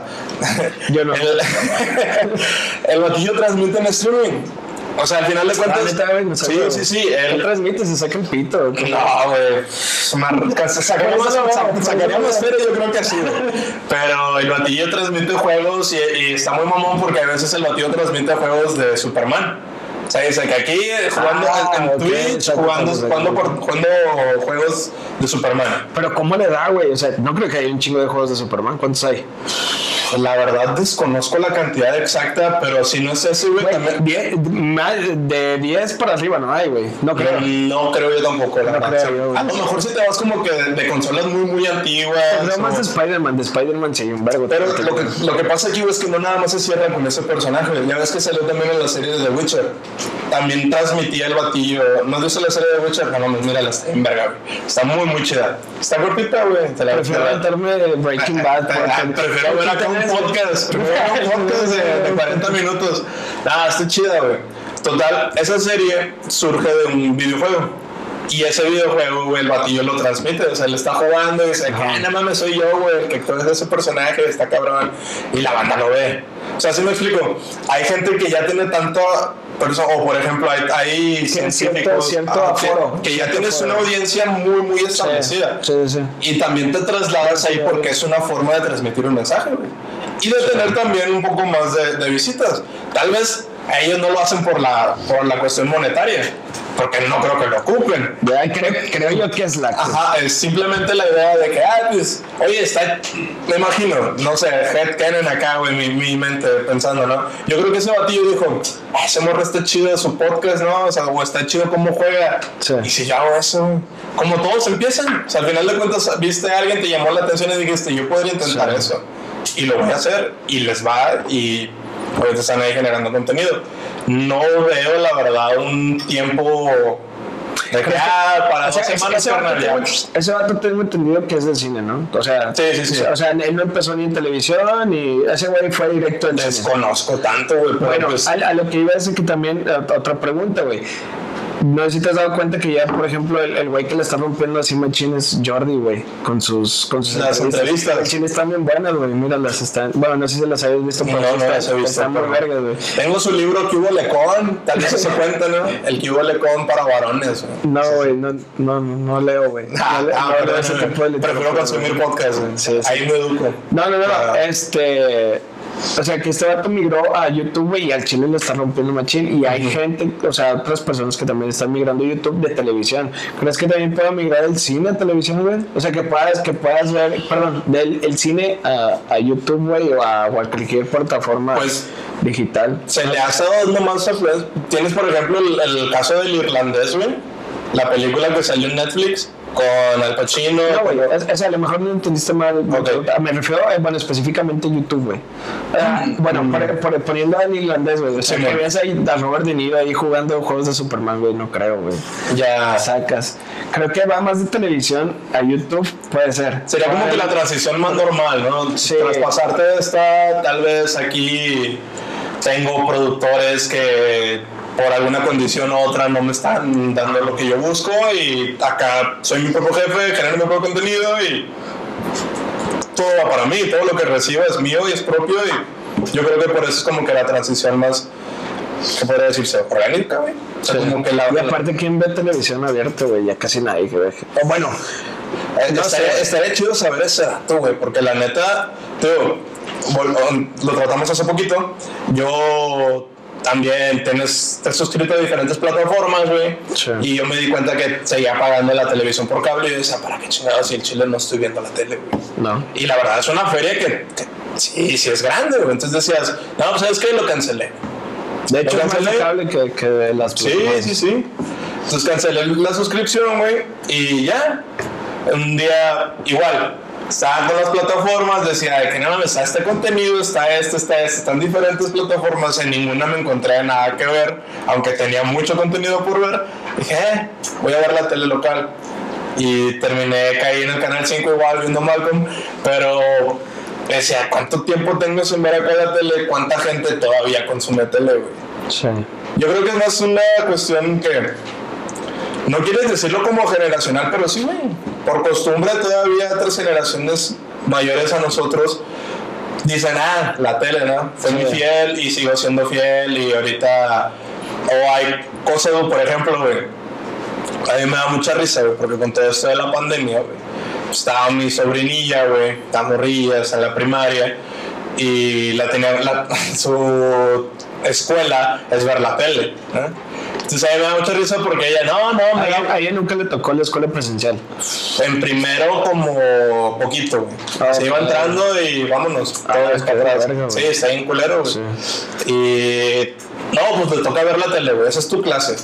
Yo no.
El, el batillo transmite en streaming. O sea, al final de
Ah,
cuentas.
neta, güey, no
sí, sí, sí.
¿Qué
él-
transmite? ¿Se saca el pito?
no, güey. Mar- Sacaría más, sa- sacaría más feria, yo creo que sí, güey. Pero el batillo transmite juegos y, y está muy mamón porque a veces el batillo transmite juegos de Superman. O sea, dice que aquí jugando
Ah,
en, Twitch, jugando,
exacto.
jugando, por- jugando juegos de Superman.
Pero ¿cómo le da, güey? O sea, no creo que haya un chingo de juegos de Superman. ¿Cuántos hay?
La verdad desconozco la cantidad exacta, pero si no es ese, güey, también.
Die- de 10 para arriba no hay, güey. No creo.
No creo yo tampoco, la
No
verdad.
creo yo, güey.
a lo mejor si te vas como que de, de consolas muy, muy antiguas.
No más de Spider-Man, de Spider-Man sí hay un vergo.
Pero lo que, lo que pasa aquí güey, es que no nada más se cierra con ese personaje. Ya ves que salió también en la serie de The Witcher. También transmitía el batillo. ¿No visto la serie de Witcher? No, no, mírala, está en verga, güey. Está muy, muy chida. Está cortita, güey. Te la
Prefiero aventarme Breaking Bad.
Ah, Prefiero ver acá un podcast. Prefiero un podcast de, de 40 minutos. Nada, está chida, güey. Total, esa serie surge de un videojuego. Y ese videojuego, güey, el batillo lo transmite. O sea, él está jugando y dice, ah, no mames, soy yo, güey, el que actúa ese personaje, está cabrón. Y la banda lo ve. O sea, así me explico. Hay gente que ya tiene tanto. Perso- O por ejemplo, hay, hay científicos
cierto
ah, que-
aforo,
que, ya tienes una audiencia muy, muy establecida.
Sí, sí.
Y también te trasladas ahí porque es una forma de transmitir un mensaje, güey. Y de tener también un poco más de, de visitas. Tal vez ellos no lo hacen por la, por la cuestión monetaria, porque no creo que lo ocupen.
Ya, creo, creo yo que es la.
Ajá, es simplemente la idea de que, ah, pues, oye, está, me imagino, no sé, head canon acá, güey, mi, mi mente pensando, ¿no? Yo creo que ese batillo dijo, ah, ese morro está chido de su podcast, ¿no? O sea, o está chido cómo juega.
Sí.
Y si yo hago eso, como todos empiezan, o sea, al final de cuentas, viste a alguien, te llamó la atención y dijiste, yo podría intentar
Sí.
eso. Y lo voy a hacer, y les va, y ahorita están ahí generando contenido. No veo, la verdad, un tiempo de que, ah, para
O sea,
dos semanas,
ese vato ese vato tengo entendido que es de cine, ¿no? O sea,
Sí, sí, sí.
O sea, él no empezó ni en televisión y ese güey fue directo al cine.
Desconozco tanto, güey,
Bueno,
pues,
a, a lo que iba es que también, otra pregunta, güey. No sé si te has dado cuenta que ya, por ejemplo, el el güey que le está rompiendo así machín es Jordi, güey, con sus, con sus
Las entrevistas.
Las chiles están bien buenas, güey, míralas, están, bueno, no sé si las habéis visto, pero
No, no
están,
visto,
muy vergas, güey.
tengo su libro que hubo Lecón, tal vez se cuenta, ¿no? El que hubo Lecón para varones, güey.
No, güey, no, no, no leo, güey. No,
Ah,
le-
ah,
no
prefiero consumir podcast, güey.
Sí, sí.
Ahí me educo.
No, no, no, no,
Ah.
este. O sea, que este vato migró a YouTube y al chile le está rompiendo machín. Y hay gente, o sea, otras personas que también están migrando a YouTube de televisión. ¿Crees que también pueda migrar el cine a televisión, güey? O sea, que puedas, que puedas ver, perdón, del el cine a, a YouTube, güey, o a, o a cualquier plataforma
Pues,
digital.
Se le ha estado dando más. Tienes, por ejemplo, el, el caso del irlandés, güey. La película que salió en Netflix con Al Pacino.
No, güey, es- es- a lo mejor no entendiste mal.
Ok.
Me refiero, eh, bueno, específicamente YouTube, güey. Ah, bueno, por- por- poniendo en irlandés, güey. O sea,
Sí,
que veas ahí a Robert De Niro ahí jugando juegos de Superman, güey, no creo, güey.
Ya.
Sacas. Creo que va más de televisión a YouTube, puede ser.
Sería como que la transición más normal, ¿no?
Sí.
Traspasarte de esta, tal vez aquí tengo productores que por alguna condición u otra no me están dando lo que yo busco y acá soy mi propio jefe, genero mi propio contenido y todo va para mí, todo lo que recibo es mío y es propio y yo creo que por eso es como que la transición más, ¿qué podría decirse? Orgánica, güey. O sea, como que la,
Y aparte, ¿quién ve televisión abierta, güey? Ya casi nadie que ve. O bueno,
Eh,
No
estaría,
sé.
estaría chido saber ese dato, güey, porque la neta, tío, lo tratamos hace poquito. Yo también tienes, te suscrito a diferentes plataformas, güey.
Sí.
Y yo me di cuenta que seguía pagando la televisión por cable y yo decía, ¿para qué chingados si en Chile no estoy viendo la tele, güey?
no.
Y la verdad es una feria que, que sí, sí es grande, güey. Entonces decías, no, pues sabes que lo cancelé.
De hecho,
¿Lo
es más cable que, que las
Sí, sí, sí. Entonces cancelé la suscripción, güey, y ya. Un día, igual, estaba con las plataformas, decía, de que no mames, está este contenido, está este, está este, están diferentes plataformas, en ninguna me encontré nada que ver, aunque tenía mucho contenido por ver. Dije, eh, voy a ver la tele local. Y terminé, caí en el canal 5 igual viendo Malcolm, pero decía, ¿cuánto tiempo tengo sin ver acá la tele? ¿Cuánta gente todavía consume tele, güey?
Sí.
Yo creo que es más una cuestión que no quieres decirlo como generacional, pero sí, güey. Por costumbre todavía otras generaciones mayores a nosotros dicen, ah, la tele, ¿no? Fue muy fiel y sigo siendo fiel y ahorita... O hay cosas, por ejemplo, güey. A mí me da mucha risa, güey, porque con todo esto de la pandemia, güey, estaba mi sobrinilla, güey, está morrilla, está en la primaria, y la tenía, la- su escuela es ver la tele, ¿no? A mí me da mucha risa porque ella, no, no,
A ella, a ella nunca le tocó la escuela presencial.
en primero como poquito, güey.
Ah,
Se iba entrando y vámonos.
Ah,
para atrás.
verga.
Sí, está bien culero, güey.
Sí.
Y no, pues te toca ver la tele, güey. Esa es tu clase.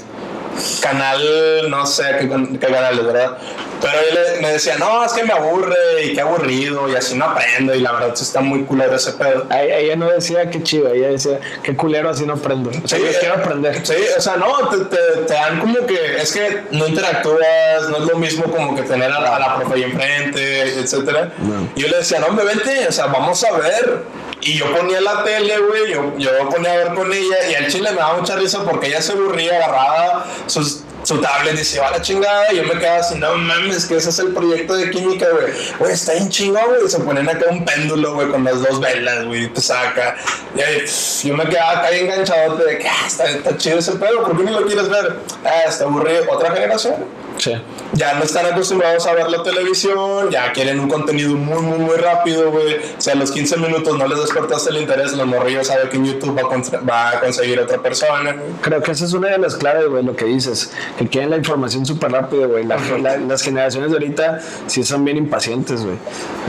Canal, no sé qué, qué canal es, ¿verdad? Pero él me decía, no, es que me aburre y qué aburrido y así no aprendo. Y la verdad sí está muy culero ese pedo.
A- Ella no decía que chido, ella decía que culero así no aprendo. O sea,
Sí,
yo
eh,
quiero aprender.
Sí, o sea, no, te, te- te dan como que es que no interactúas, no es lo mismo como que tener a la, a la profe ahí enfrente, etcétera.
No.
Y yo le decía, no, hombre, vente, o sea, vamos a ver. Y yo ponía la tele, güey, yo, yo ponía a ver con ella y al chile me daba mucha risa porque ella se aburría, agarraba sus, su tablet y se iba a la chingada y yo me quedaba así, no mames, que ese es el proyecto de química, güey. Güey, está bien chingón, güey. Se ponen acá un péndulo, güey, con las dos velas, güey, y te saca. Y ahí, pff, yo me quedaba acá enganchado de que, ah, está, está chido ese pedo, ¿por qué no lo quieres ver? Ah, está aburrido. Otra generación
Sí.
ya no están acostumbrados a ver la televisión, ya quieren un contenido muy, muy, muy rápido, güey. O sea, a los 15 minutos no les despertaste el interés, los morrillos saben que en YouTube va a, va a conseguir otra persona.
Creo que esa es una de las claves, güey, lo que dices. Que quieren la información súper rápido, güey. La- la- las generaciones de ahorita sí son bien impacientes, güey.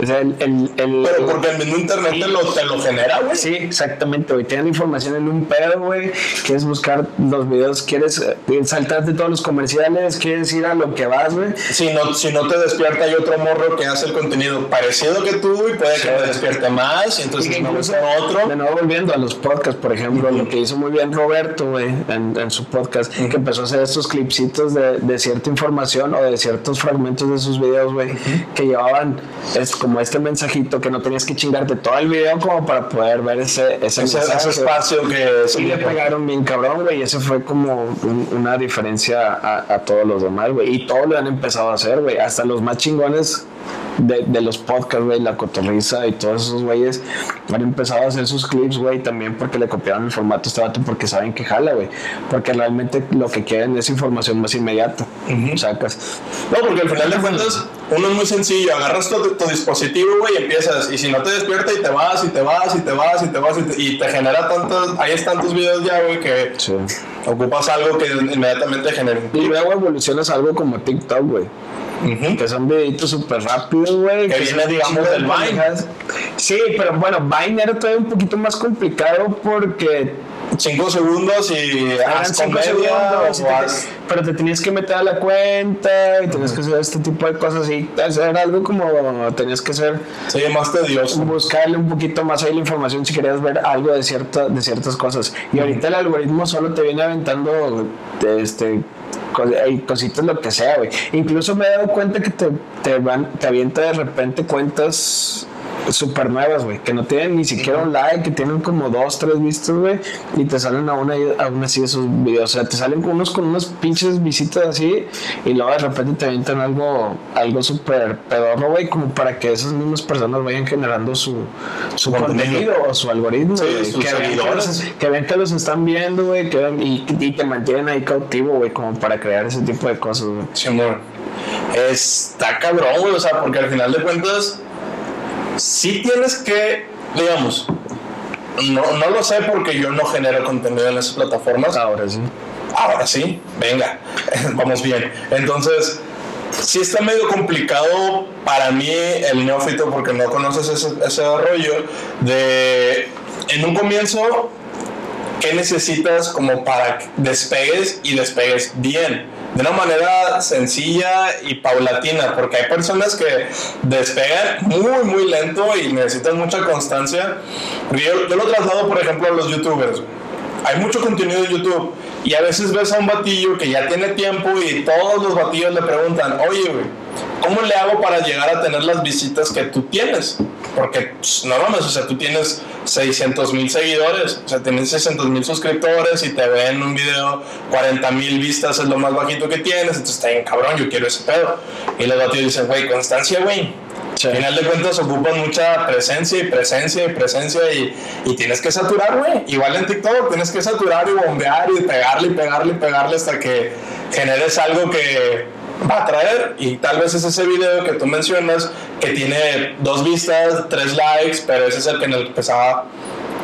O sea, el... el, el-
Pero porque el mismo internet te lo, te lo genera, güey.
Sí, exactamente, güey. Tienen información en un pedo, güey. Quieres buscar los videos, quieres eh, saltarte todos los comerciales, quieres ir a lo que vas, güey.
Si no, si no te despierta, hay otro morro que hace el contenido parecido que tú y puede que te despierte más, y
Y
entonces me
incluso,
gusta otro.
de nuevo volviendo a los podcasts, por ejemplo, lo que hizo muy bien Roberto, güey, en, en su podcast, que empezó a hacer estos clipsitos de, de cierta información o de ciertos fragmentos de sus videos, güey, que llevaban es como este mensajito que no tenías que chingarte todo el video como para poder ver ese, ese,
Ese,
mensaje,
ese espacio que
Sí le pegaron bien cabrón, güey, y eso fue como un- una diferencia a, a todos los demás, güey. Y todos lo han empezado a hacer, güey. Hasta los más chingones de, de los podcasts, güey, la cotorriza y todos esos güeyes han empezado a hacer sus clips, güey, también porque le copiaron el formato a este vato porque saben que jala, güey. Porque realmente lo que quieren es información más inmediata. Sacas.
No, porque al final de cuentas, uno es muy sencillo. Agarras tu, tu dispositivo, güey, y empiezas. Y si no te despierta, y te vas, y te vas, y te vas, y te vas, y te, y te genera tantos. Ahí están tus videos ya, güey, que
Sí.
ocupas algo que inmediatamente genera
Y luego evolucionas algo como TikTok, güey.
Ujú.
Que son videitos súper rápidos, güey.
Que viene,
son
digamos, del Vine.
Sí, pero bueno, Vine era todavía un poquito más complicado porque
Cinco segundos y haz
cinco segundos, y
o
te-
haz-
pero te tenías que meter a la cuenta y tenías que hacer este tipo de cosas y era algo como tenías que hacer
Sí, más tedioso.
buscarle un poquito más ahí la información si querías ver algo de cierta, de ciertas cosas. Y ahorita el algoritmo solo te viene aventando este cositas lo que sea güey. Incluso me he dado cuenta que te, te van te avienta de repente cuentas super nuevas, güey, que no tienen ni siquiera un like, que tienen como dos, tres vistas, güey, y te salen a una, a una así esos videos. O sea, te salen unos con unas pinches visitas así, y luego de repente te avientan algo, algo súper pedorro, güey, como para que esas mismas personas vayan generando su, su contenido o su algoritmo, que, vean que, los, que, ven que los están viendo, güey, y, y, te mantienen ahí cautivo, güey, como para crear ese tipo de cosas, güey.
Sí, amor. Está cabrón, güey, o sea, porque al final de cuentas si tienes que, digamos, no, no lo sé porque yo no genero contenido en esas plataformas.
Ahora sí.
Ahora sí, venga, vamos bien. Entonces, sí está medio complicado para mí el neófito porque no conoces ese, ese rollo de, en un comienzo, ¿qué necesitas como para despegues y despegues bien? De una manera sencilla y paulatina, porque hay personas que despegan muy, muy lento y necesitan mucha constancia. Yo, yo lo traslado, por ejemplo, a los youtubers. Hay mucho contenido de YouTube y a veces ves a un batillo que ya tiene tiempo y todos los batillos le preguntan, oye, güey, ¿cómo le hago para llegar a tener las visitas que tú tienes? Porque pues, no mames, o sea, tú tienes 600 mil seguidores, o sea, tienes 600 mil suscriptores y te ven un video 40 mil vistas, es lo más bajito que tienes, entonces está bien cabrón, yo quiero ese pedo. Y los batillos dicen, güey, constancia, güey al final de cuentas ocupan mucha presencia y presencia y presencia y, y tienes que saturar, güey. Igual en TikTok tienes que saturar y bombear y pegarle y pegarle y pegarle hasta que generes algo que va a traer y tal vez es ese video que tú mencionas que tiene dos vistas, tres likes, pero ese es el que empezaba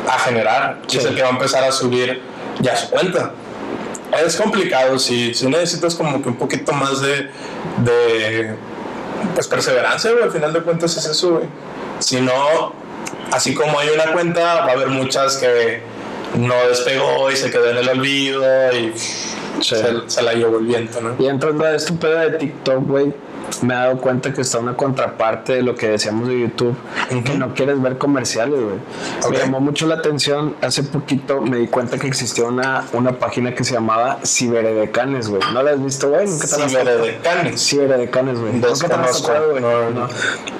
a generar, es el que va a empezar a subir ya su cuenta. Es complicado, si, si necesitas como que un poquito más de, de pues perseverancia, güey, al final de cuentas es eso, güey. Si no, así como hay una cuenta, va a haber muchas que no despegó y se quedó en el olvido y se, la llevó el viento, ¿no?
Y entrando a este pedo de TikTok, güey, me he dado cuenta que está una contraparte de lo que decíamos de YouTube, que no quieres ver comerciales, güey. Me llamó mucho la atención, hace poquito me di cuenta que existía una, una página que se llamaba Ciberedecanes, güey. ¿No la has visto, güey?
Ciberedecanes.
Ciberedecanes, güey. Nunca te has güey. No, no.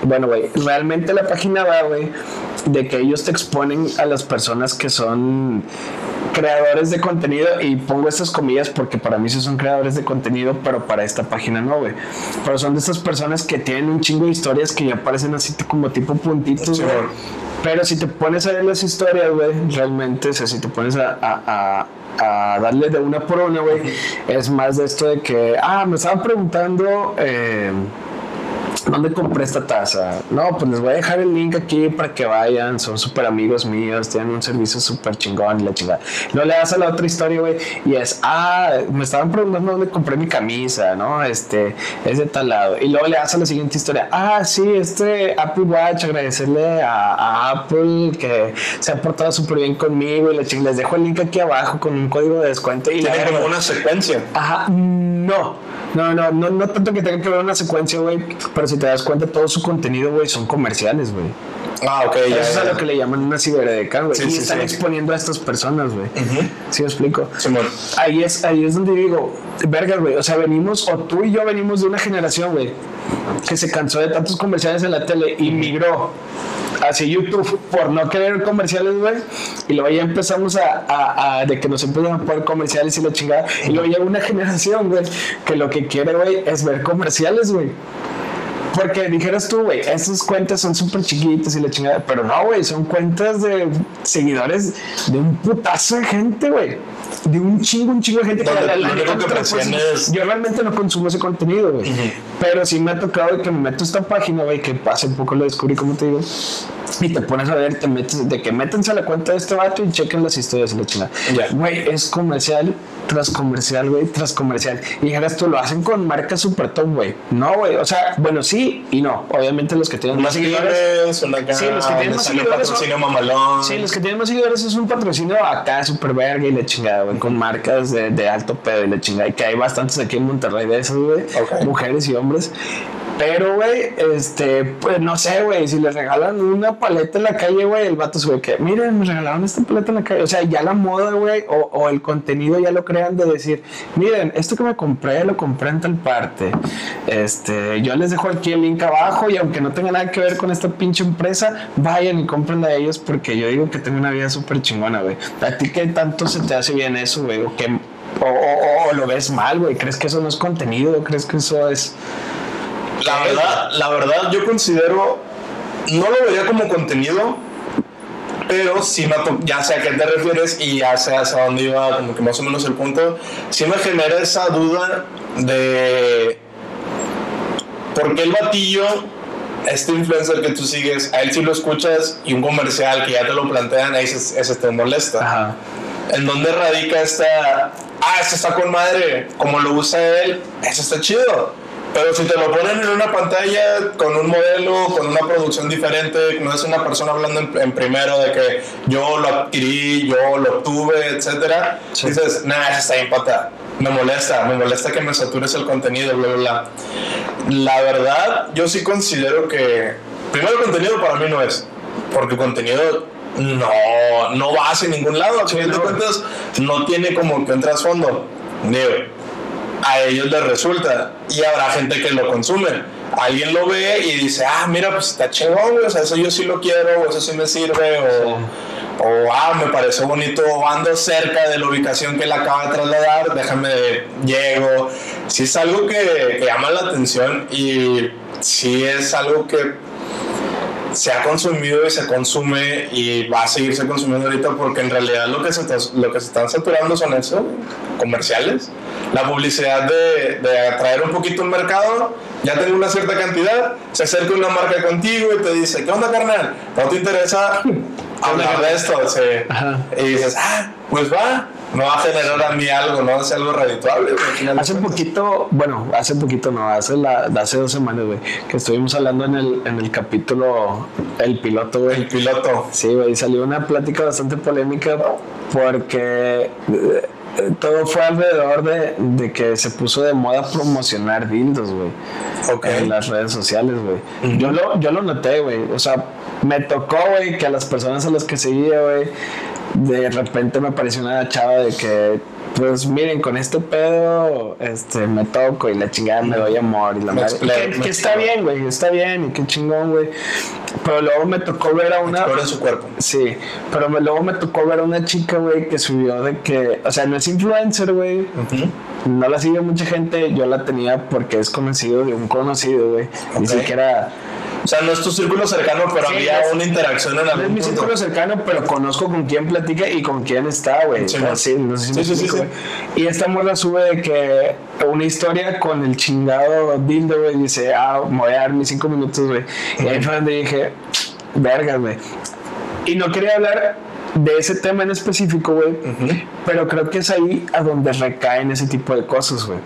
Bueno, güey, realmente la página va, güey, de que ellos te exponen a las personas que son creadores de contenido y pongo estas comillas porque para mí sí son creadores de contenido, pero para esta página no, güey. Pero son de estas personas que tienen un chingo de historias que ya aparecen así como tipo puntitos, Pero si te pones a ver las historias, güey, realmente, o sea, si te pones a, a, a darle de una por una, güey, es más de esto de que, ah, me estaban preguntando, eh, ¿dónde compré esta taza? No, pues les voy a dejar el link aquí para que vayan, son súper amigos míos, tienen un servicio súper chingón y la chingada. Luego le das a la otra historia, güey, y es, ah, me estaban preguntando dónde compré mi camisa, ¿no? Este, es de tal lado. Y luego le das a la siguiente historia, ah, sí, este Apple Watch, agradecerle a, Apple que se ha portado súper bien conmigo y la chingada. Les dejo el link aquí abajo con un código de descuento. Y
Tiene como una secuencia.
Ajá, no. No, no, no, no tanto que tenga que ver una secuencia, güey, pero si te das cuenta, todo su contenido, güey, son comerciales, güey.
Ah, ok,
ya. Eso es a lo que le llaman una ciberedeca, güey. y están exponiendo a estas personas, güey. ¿Sí me explico? ahí, es, ahí es donde digo, verga, güey. O sea, venimos, o tú y yo venimos de una generación, güey, que se cansó de tantos comerciales en la tele y migró hacia YouTube por no querer comerciales, güey. Y luego ya empezamos a, a, de que nos empiezan a poner comerciales y la chingada. Y luego llega una generación, güey, que lo que quiere, güey, es ver comerciales, güey. Porque dijeras tú, güey, esas cuentas son súper chiquitas y la chingada. Pero no, güey, son cuentas de seguidores de un putazo de gente, güey. De un chingo, un chingo de gente. que Yo realmente no consumo ese contenido, güey. Pero sí me ha tocado que me meto a esta página, güey, que hace un poco lo descubrí, como te digo. Y te pones a ver, te metes, de que métanse a la cuenta de este vato y chequen las historias y la chingada. Güey, es comercial tras comercial, güey, tras comercial. Y dijeras tú, lo hacen con marcas super top, güey. No, güey. O sea, bueno, sí y no. Obviamente los que tienen más seguidores. sí, los que tienen más seguidores. Mamalón. Sí, los que tienen más seguidores es un patrocinio acá super verga y la chingada, güey. Con marcas de, de, alto pedo y la chingada. Y que hay bastantes aquí en Monterrey de esos, güey. Mujeres y hombres. Pero, güey, este, pues no sé, güey, si le regalan una paleta en la calle, güey, el vato sube que, miren, me regalaron esta paleta en la calle. O sea, ya la moda, güey, o, o, el contenido ya lo crean de decir, miren, esto que me compré, lo compré en tal parte. Este, yo les dejo aquí el link abajo y aunque no tenga nada que ver con esta pinche empresa, vayan y compren de ellos porque yo digo que tengo una vida súper chingona, güey. ¿A ti qué tanto se te hace bien eso, güey? ¿O, qué, o, o lo ves mal, güey? ¿Crees que eso no es contenido? ¿Crees que eso es
la verdad, la verdad, yo considero, no lo vería como contenido, pero sí me, ya sé a qué te refieres y ya sé hacia dónde iba, como que más o menos el punto, sí me genera esa duda de por qué el batillo, este influencer que tú sigues, a él sí lo escuchas y un comercial que ya te lo plantean, ahí ese, te molesta. ¿En dónde radica esta, ah, esto está con madre, como lo usa él, eso está chido? Pero si te lo ponen en una pantalla con un modelo, con una producción diferente, no es una persona hablando en, primero de que yo lo adquirí, yo lo obtuve, etcétera, dices, nah, eso está bien pata. Me molesta, me molesta que me satures el contenido, bla, bla, bla. La verdad, yo sí considero que, primero, el contenido para mí no es, porque contenido no, no va hacia ningún lado, al final de cuentas, no tiene como que un trasfondo. Digo, a ellos les resulta y habrá gente que lo consume. Alguien lo ve y dice, ah, mira, pues está chingón, o sea, eso yo sí lo quiero, o eso sí me sirve, o, o ah, me parece bonito, ando cerca de la ubicación que él acaba de trasladar, déjame, llego. Si es algo que, que llama la atención y si es algo que se ha consumido y se consume y va a seguirse consumiendo ahorita porque en realidad lo que se, lo que se están saturando son eso, comerciales. La publicidad de, de atraer un poquito el mercado, ya tengo una cierta cantidad, se acerca una marca contigo y te dice, ¿qué onda carnal? ¿No te interesa hablar de esto? y dices, ah, pues va, no va a generar a mí algo, no hace algo redituable.
Hace un poquito, bueno, hace poquito no, hace, la, hace dos semanas, güey, que estuvimos hablando en el, en el capítulo El piloto, güey.
El piloto.
Sí, güey, salió una plática bastante polémica porque eh, todo fue alrededor de, de, que se puso de moda promocionar dildos, güey. En las redes sociales, güey. yo, lo, yo lo noté, güey. O sea, me tocó, güey, que a las personas a las que seguía, güey, de repente me apareció una chava de que pues miren, con este pedo, este, me toco y la chingada me doy amor y la madre. Que, está bien, güey, está bien y qué chingón, güey. Pero luego me tocó ver a una.
en su cuerpo.
Sí, pero luego me tocó ver a una chica, güey, que subió de que, o sea, no es influencer, güey. No la sigue mucha gente, yo la tenía porque es conocido de un conocido, güey. Ni siquiera
o sea, no es tu círculo cercano, pero había una interacción en algún
No es mi círculo cercano, pero conozco con quién platica y con quién está, güey. Sí, no sé si sí, sí, Y esta muerda sube de que una historia con el chingado dildo, güey, dice, ah, me voy a dar mis cinco minutos, güey. Y ahí fue donde dije, vergas, güey. Y no quería hablar de ese tema en específico, güey, pero creo que es ahí a donde recaen ese tipo de cosas, güey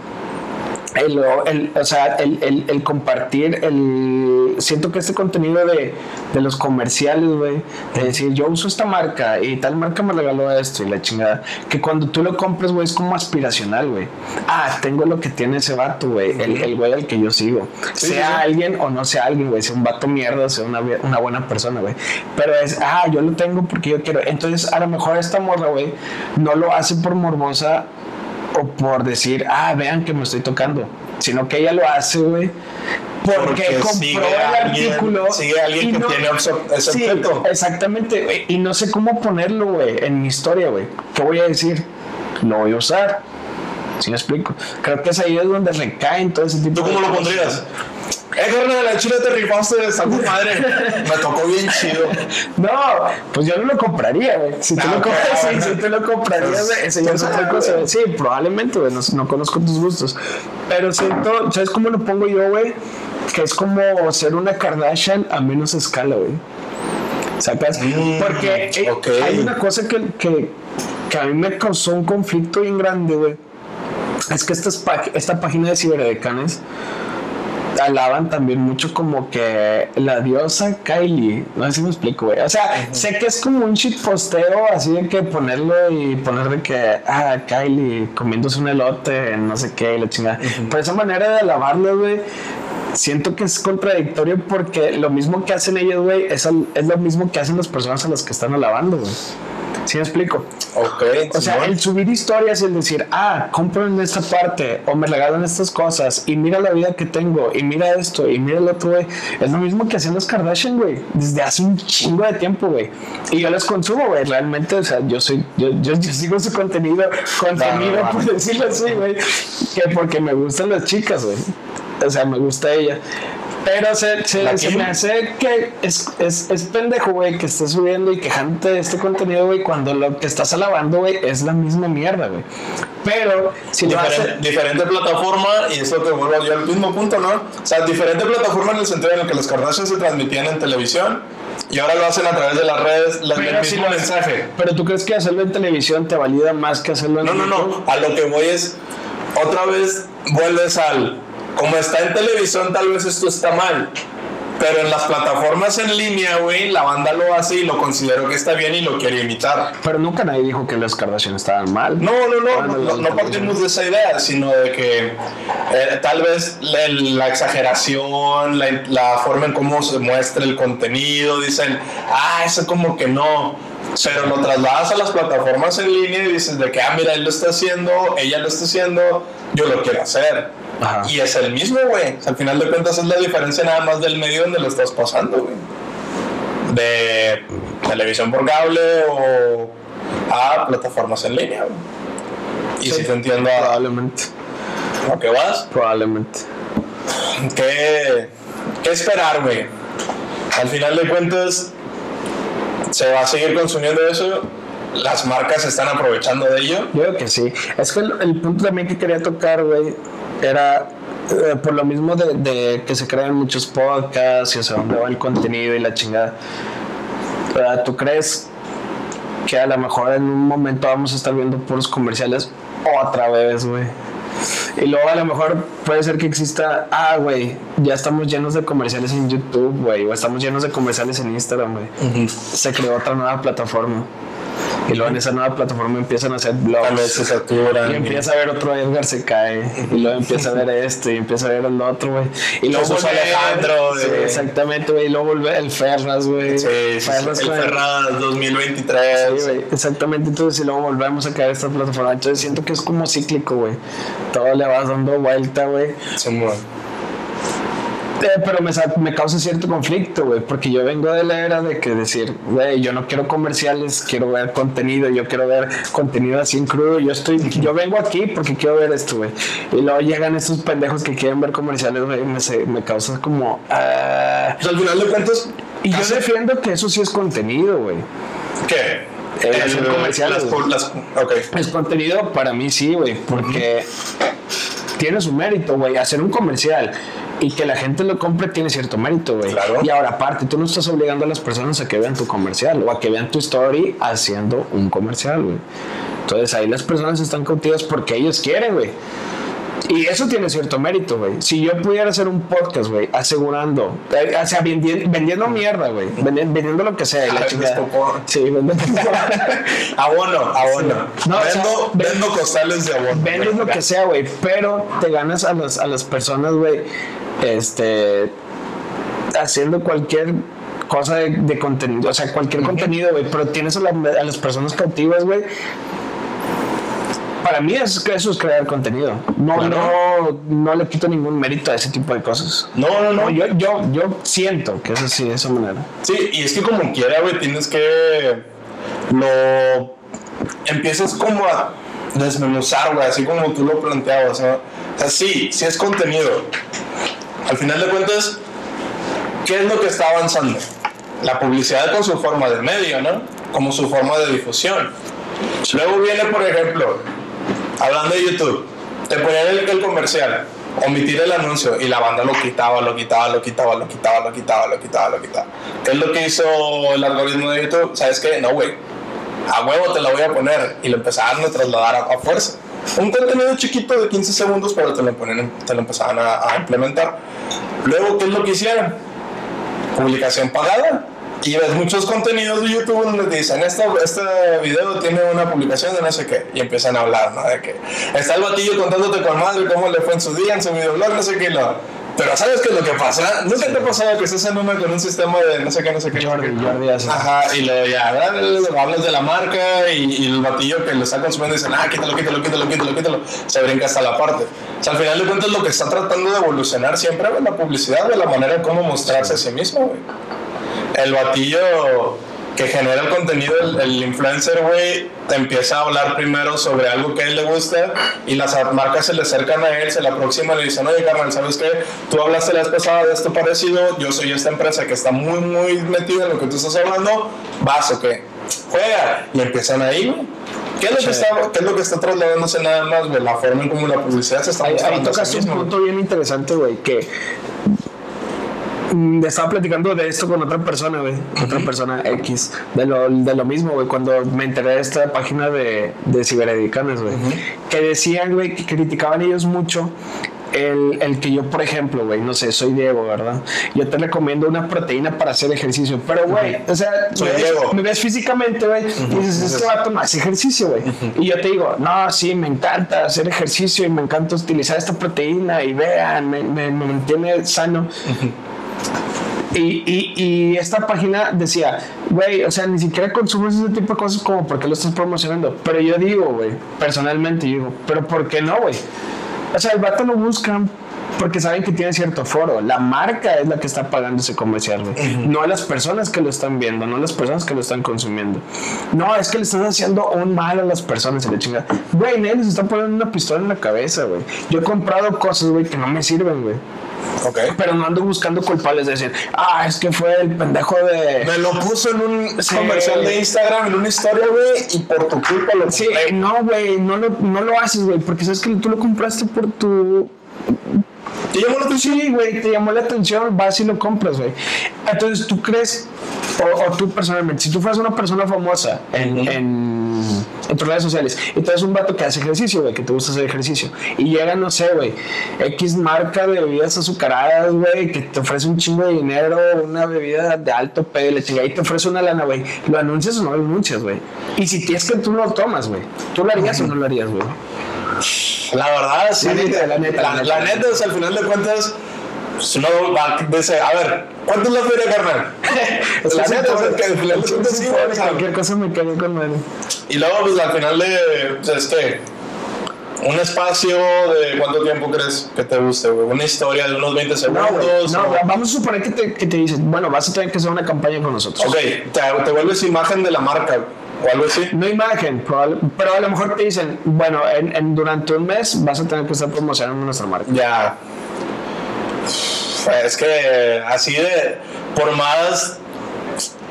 el, o sea, el, el, compartir, el, siento que este contenido de, de los comerciales, güey, de decir, yo uso esta marca y tal marca me regaló esto y la chingada, que cuando tú lo compres, güey, es como aspiracional, güey. Ah, tengo lo que tiene ese vato, güey, el, güey al que yo sigo. sea alguien o no sea alguien, güey, sea un vato mierda, sea una, una buena persona, güey. Pero es, ah, yo lo tengo porque yo quiero. Entonces, a lo mejor esta morra, güey, no lo hace por morbosa o por decir, ah, vean que me estoy tocando, sino que ella lo hace, güey. Porque, compró el artículo.
Sigue alguien que tiene ese sí,
Exactamente, y no sé cómo ponerlo, güey, en mi historia, güey. ¿Qué voy a decir? Lo voy a usar. ¿Sí me explico? Creo que es ahí es donde recaen todo ese tipo
¿Tú cómo lo pondrías? Eh, de la chile te rifaste de esa madre. Me tocó bien chido.
No, pues yo no lo compraría, güey. Si, tú, lo ah, compras, si, tú lo comprarías, güey, ese ya es otra cosa. Sí, probablemente, güey. No, conozco tus gustos. Pero siento, ¿sabes cómo lo pongo yo, güey? Que es como ser una Kardashian a menos escala, güey. ¿Sacas? Mm, Porque eh, hay una cosa que, que, que a mí me causó un conflicto bien grande, güey. Es que esta, esta página de ciberdecanes alaban también mucho como que la diosa Kylie. No sé si me explico, güey. O sea, sé que es como un posteo así de que ponerlo y poner de que, ah, Kylie comiéndose un elote, no sé qué, y la chingada. Pero esa manera de alabarlo, güey, siento que es contradictorio porque lo mismo que hacen ellos, güey, es, al- es lo mismo que hacen las personas a las que están alabando, güey. ¿Sí me explico?
Ok,
O sea, el subir historias y el decir, ah, compren esta parte o me regalan estas cosas y mira la vida que tengo y mira esto y mira el otro, güey. Es lo mismo que hacían los Kardashian, güey, desde hace un chingo de tiempo, güey. Y yo los consumo, güey. Realmente, o sea, yo soy, yo, yo, yo sigo su contenido, contenido, por decirlo así, güey. Que porque me gustan las chicas, güey. O sea, me gusta ella. Pero se, se,
¿La
se me hace que es, es, es pendejo, güey, que estés subiendo y quejándote de este contenido, güey, cuando lo que estás alabando, güey, es la misma mierda, güey. Pero si lo
Diferente,
haces.
diferente plataforma y es lo que vuelvo yo al mismo punto, ¿no? O sea, diferente plataforma en el sentido en el que los Kardashian se transmitían en televisión y ahora lo hacen a través de las redes, la- del
Pero, si
mismo
lo-
mensaje.
pero tú crees que hacerlo en televisión te valida más que hacerlo en
No, no, no. A lo que voy es, otra vez vuelves al, como está en televisión, tal vez esto está mal. Pero en las plataformas en línea, güey, la banda lo hace y lo considero que está bien y lo quiere imitar.
Pero nunca nadie dijo que los Kardashian estaban mal.
No, no, no, no,
los
no partimos de esa idea, sino de que eh, tal vez la, la exageración, la, la forma en cómo se muestra el contenido, dicen, ah, eso como que no. Pero lo trasladas a las plataformas en línea y dices de que, ah, mira, él lo está haciendo, ella lo está haciendo, yo lo quiero hacer.
Ajá.
Y es el mismo, güey. Al final de cuentas es la diferencia nada más del medio donde lo estás pasando, güey. De televisión por cable o a plataformas en línea, güey. Y
Sí,
si te entiendo a
Probablemente.
lo que vas,
Probablemente.
¿qué, qué esperar, güey? Al final de cuentas, se va a seguir consumiendo eso. Las marcas están aprovechando de ello.
Yo creo que sí. Es que el, el punto también que quería tocar, güey, era eh, por lo mismo de, de que se crean muchos podcasts y hacia dónde va el contenido y la chingada. ¿Tú crees que a lo mejor en un momento vamos a estar viendo puros comerciales otra vez, güey? Y luego a lo mejor puede ser que exista, ah, güey, ya estamos llenos de comerciales en YouTube, güey, o estamos llenos de comerciales en Instagram, güey. Se creó otra nueva plataforma. Y luego en esa nueva plataforma empiezan a hacer blogs.
Tal vez se saturan.
Y empieza a ver otro Edgar se cae. Y luego empieza a ver esto y empieza a ver el otro, güey. Y luego vuelve-
Alejandro,
Sí,
de-
exactamente, güey. Y luego vuelve el Ferras, güey.
Sí, sí, sí,
Ferras
el Ferraz 2023.
Sí, güey, exactamente. Entonces, y luego volvemos a caer a esta plataforma. Entonces, siento que es como cíclico, güey. Todo le vas dando vuelta, güey.
Simón.
Eh, pero me, me causa cierto conflicto, güey, porque yo vengo de la era de que decir, güey, yo no quiero comerciales, quiero ver contenido, yo quiero ver contenido así en crudo, yo estoy, yo vengo aquí porque quiero ver esto, güey. Y luego llegan estos pendejos que quieren ver comerciales, güey, me, se- me causa como... ah.
Pues al final de cuentas,
Y yo defiendo que eso sí es contenido, güey.
¿qué?
Eh, hacer comerciales,
Las,
güey.
las, ok.
Es contenido para mí sí, güey, porque tiene su mérito, güey. Hacer un comercial y que la gente lo compre tiene cierto mérito, güey.
Claro.
Y ahora, aparte, tú no estás obligando a las personas a que vean tu comercial o a que vean tu story haciendo un comercial, güey. Entonces ahí las personas están cautivas porque ellos quieren, güey. Y eso tiene cierto mérito, güey. Si yo pudiera hacer un podcast, güey, asegurando, eh, o sea, vendi- vendiendo mierda, güey, vendi- vendiendo lo que sea, y la. Sí, vendiendo
Abono, abono.
No, o sea,
vendo,
ve-
vendo costales de abono.
vendes lo que sea, güey, pero te ganas a las, a las personas, güey, este, haciendo cualquier cosa de, de contenido, o sea, cualquier contenido, güey, pero tienes a, la- a las personas cautivas, güey. Para mí es, eso es crear contenido. No,
Claro.
no, no le quito ningún mérito a ese tipo de cosas.
No, no, no.
No, yo, yo, yo siento que es así, de esa manera.
Sí, y es que como quiera, güey, tienes que lo empiezas como a desmenuzar, güey, así como tú lo planteabas, ¿no? O sea, sí, sí es contenido. Al final de cuentas, ¿qué es lo que está avanzando? La publicidad con su forma de medio, ¿no? Como su forma de difusión. Luego viene, por ejemplo, hablando de YouTube, te ponían el, comercial, omitir el anuncio y la banda lo quitaba, lo quitaba, lo quitaba, lo quitaba, lo quitaba, lo quitaba, lo quitaba. ¿Qué es lo que hizo el algoritmo de YouTube? ¿Sabes qué? No, güey. A huevo te la voy a poner y lo empezaron a trasladar a, a fuerza. Un contenido chiquito de 15 segundos, pero te lo, ponen, te a, implementar. Luego, ¿qué es lo que hicieron? Publicación pagada. Y ves muchos contenidos de YouTube donde te dicen, este, este video tiene una publicación de no sé qué. Y empiezan a hablar, ¿no? De que está el batillo contándote con madre cómo le fue en su día, en su videoblog, no sé qué. Pero ¿sabes qué es lo que pasa? ¿Nunca te ha pasado que estás en una con un sistema de no sé qué, no sé qué?
Jordi, Jordi hace.
Ajá, y luego ya, hablas de la marca y, y el batillo que lo está consumiendo dicen, ah, quítalo, quítalo, quítalo, quítalo, quítalo. Se brinca hasta la parte. O sea, al final de cuentas lo que está tratando de evolucionar siempre es la publicidad, de la manera de cómo mostrarse a sí mismo, güey. El batillo que genera el contenido, el, el influencer, güey, te empieza a hablar primero sobre algo que a él le gusta y las marcas se le acercan a él, se le aproximan y le dicen, oye, carnal, ¿sabes qué? Tú hablaste la vez pasada de esto parecido, yo soy esta empresa que está muy, muy metida en lo que tú estás hablando, ¿vas o qué? Juega. Y empiezan ahí, güey. ¿Qué es, lo que está, ¿Qué es lo que está trasladándose nada más, güey? La forma en cómo la publicidad se está
Ahí, ahí tocas
sí
un punto bien interesante, güey, que estaba platicando de esto con otra persona, güey, otra persona X, de lo, de lo mismo, güey, cuando me enteré de esta página de, de ciberedicanes, güey, que decían, güey, que criticaban ellos mucho el, el que yo, por ejemplo, güey, no sé, soy Diego, ¿verdad? Yo te recomiendo una proteína para hacer ejercicio, pero, güey, o sea,
Soy
me, ves,
Diego.
me ves físicamente, güey, y dices, este vato no hace ejercicio, güey. Y yo te digo, no, sí, me encanta hacer ejercicio y me encanta utilizar esta proteína y vean, me, me- me mantiene sano. Y, y, y esta página decía, güey, o sea, ni siquiera consumes ese tipo de cosas como porque lo estás promocionando. Pero yo digo, güey, personalmente, yo digo, pero ¿por qué no, güey? O sea, el vato lo buscan porque saben que tiene cierto foro. La marca es la que está pagando ese comercial, güey. No las personas que lo están viendo, no las personas que lo están consumiendo. No, es que le están haciendo un mal a las personas y la chingada. Güey, nadie les está poniendo una pistola en la cabeza, güey. Yo he comprado cosas, güey, que no me sirven, güey.
Ok.
Pero no ando buscando culpables de decir, ah, es que fue el pendejo de.
Me lo puso en un
Sí.
comercial de Instagram, en una historia, güey, y por tu culpa lo
Sí, no, güey, no lo, no lo haces, güey, porque sabes que tú lo compraste por tu.
¿Te llamó la atención?
Sí, güey, te llamó la atención, vas y lo compras, güey. Entonces, tú crees, o, o tú personalmente, si tú fueras una persona famosa en, en, en tus redes sociales y tú eres un vato que hace ejercicio, güey, que te gusta hacer ejercicio, y llega, no sé, güey, X marca de bebidas azucaradas, güey, que te ofrece un chingo de dinero, una bebida de alto pedo, y y te ofrece una lana, güey, ¿lo anuncias o no lo anuncias, güey? Y si tienes que tú lo tomas, güey, ¿tú lo harías o no lo harías, güey?
La verdad, sí.
La neta, la neta,
La,
neta.
neta, o sea, al final de cuentas, uno va, dice, a ver, ¿cuánto es la feria, carnal? la neta, o sea, que al final de cuentas sí,
Cualquier cosa me quedé con madre.
Y luego, pues al final de, sea, este, un espacio de cuánto tiempo crees que te guste, güey. Una historia de unos 20
No,
segundos.
no, vamos a suponer que te, que te dicen, bueno, vas a tener que hacer una campaña con nosotros.
Ok, te, te vuelves imagen de la marca o algo así.
No imagen, probable- pero a lo mejor te dicen, bueno, en, en- durante un mes vas a tener que estar promocionando nuestra marca.
Ya. Es que así de, por más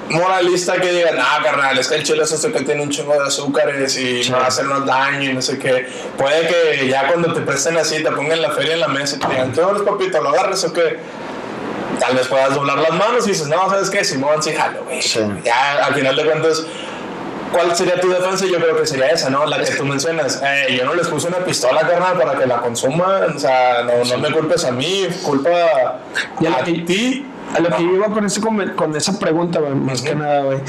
moralista que digan, ah, carnal, es que el chile es que tiene un chingo de azúcares y no va a hacernos daño y no sé qué. Puede que ya cuando te presten así, te pongan la feria en la mesa y te digan, ¿qué horas, papito? ¿Lo agarras o qué? Tal vez puedas doblar las manos y dices, no, ¿sabes qué? Simón, sí, jalo, güey.
Sí.
Ya, al final de cuentas, ¿cuál sería tu defensa? Yo creo que sería esa, ¿no? La que tú mencionas. Eh, yo no les puse una pistola, carnal, para que la consuman. O sea, no, no me culpes a mí, culpa
a
a ti.
A lo que yo iba con, ese, con esa pregunta, güey, más que nada, güey,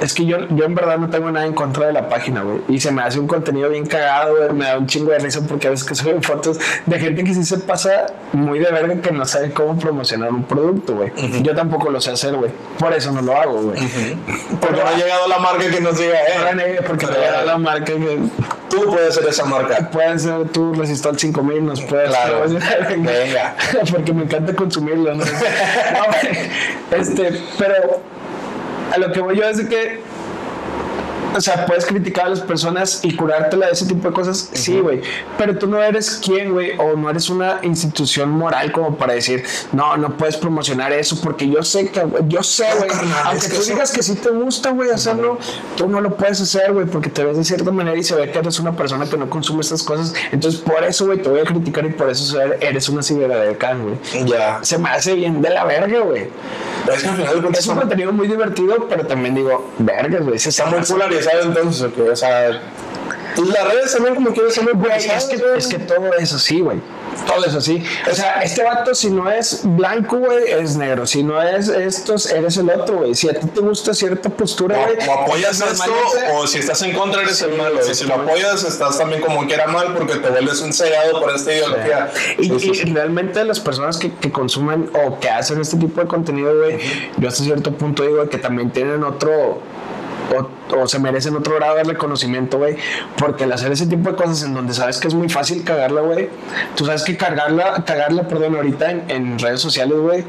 es que yo, yo en verdad no tengo nada en contra de la página, güey. Y se me hace un contenido bien cagado, güey. Me da un chingo de risa porque a veces que suben fotos de gente que sí se pasa muy de verga que no sabe cómo promocionar un producto, güey. Yo tampoco lo sé hacer, güey. Por eso no lo hago, güey.
Porque no ha llegado la marca que nos diga, eh,
porque te da la marca que
tú puedes ser esa marca.
pueden ser tú Resistol 5000, nos puedes
Claro. Venga.
porque me encanta consumirlo, ¿no? Este, pero a lo que voy yo es que o sea, puedes criticar a las personas y curártela de ese tipo de cosas, sí, güey. Pero tú no eres quien, güey, o no eres una institución moral como para decir, no, no puedes promocionar eso, porque yo sé que, yo sé, güey, aunque tú digas que sí te gusta, güey, hacerlo, tú no lo puedes hacer, güey, porque te ves de cierta manera y se ve que eres una persona que no consume estas cosas. Entonces, por eso, güey, te voy a criticar y por eso eres una ciberdecan, güey.
Ya.
Se me hace bien de la verga, güey.
Es que
Es un contenido muy divertido, pero también digo, vergas, güey, se
está muy polarizado entonces, ¿o qué? o sea, y las redes también como quieres ser muy
es que, es que todo eso sí, güey. todo es así. O sea, este vato, si no es blanco, güey, es negro. Si no es estos, eres el otro, güey. Si a ti te gusta cierta postura, güey.
O, o apoyas esto, o si estás en contra, eres el malo. y si lo apoyas, estás también como que era mal porque te vuelves un cegado por esta ideología.
Y, y realmente las personas que, que, consumen o que hacen este tipo de contenido, güey, yo hasta cierto punto digo que también tienen otro o, se merecen otro grado de reconocimiento, güey. Porque al hacer ese tipo de cosas en donde sabes que es muy fácil cagarla, güey. Tú sabes que cargarla, cagarla, perdón, ahorita en, en redes sociales, güey.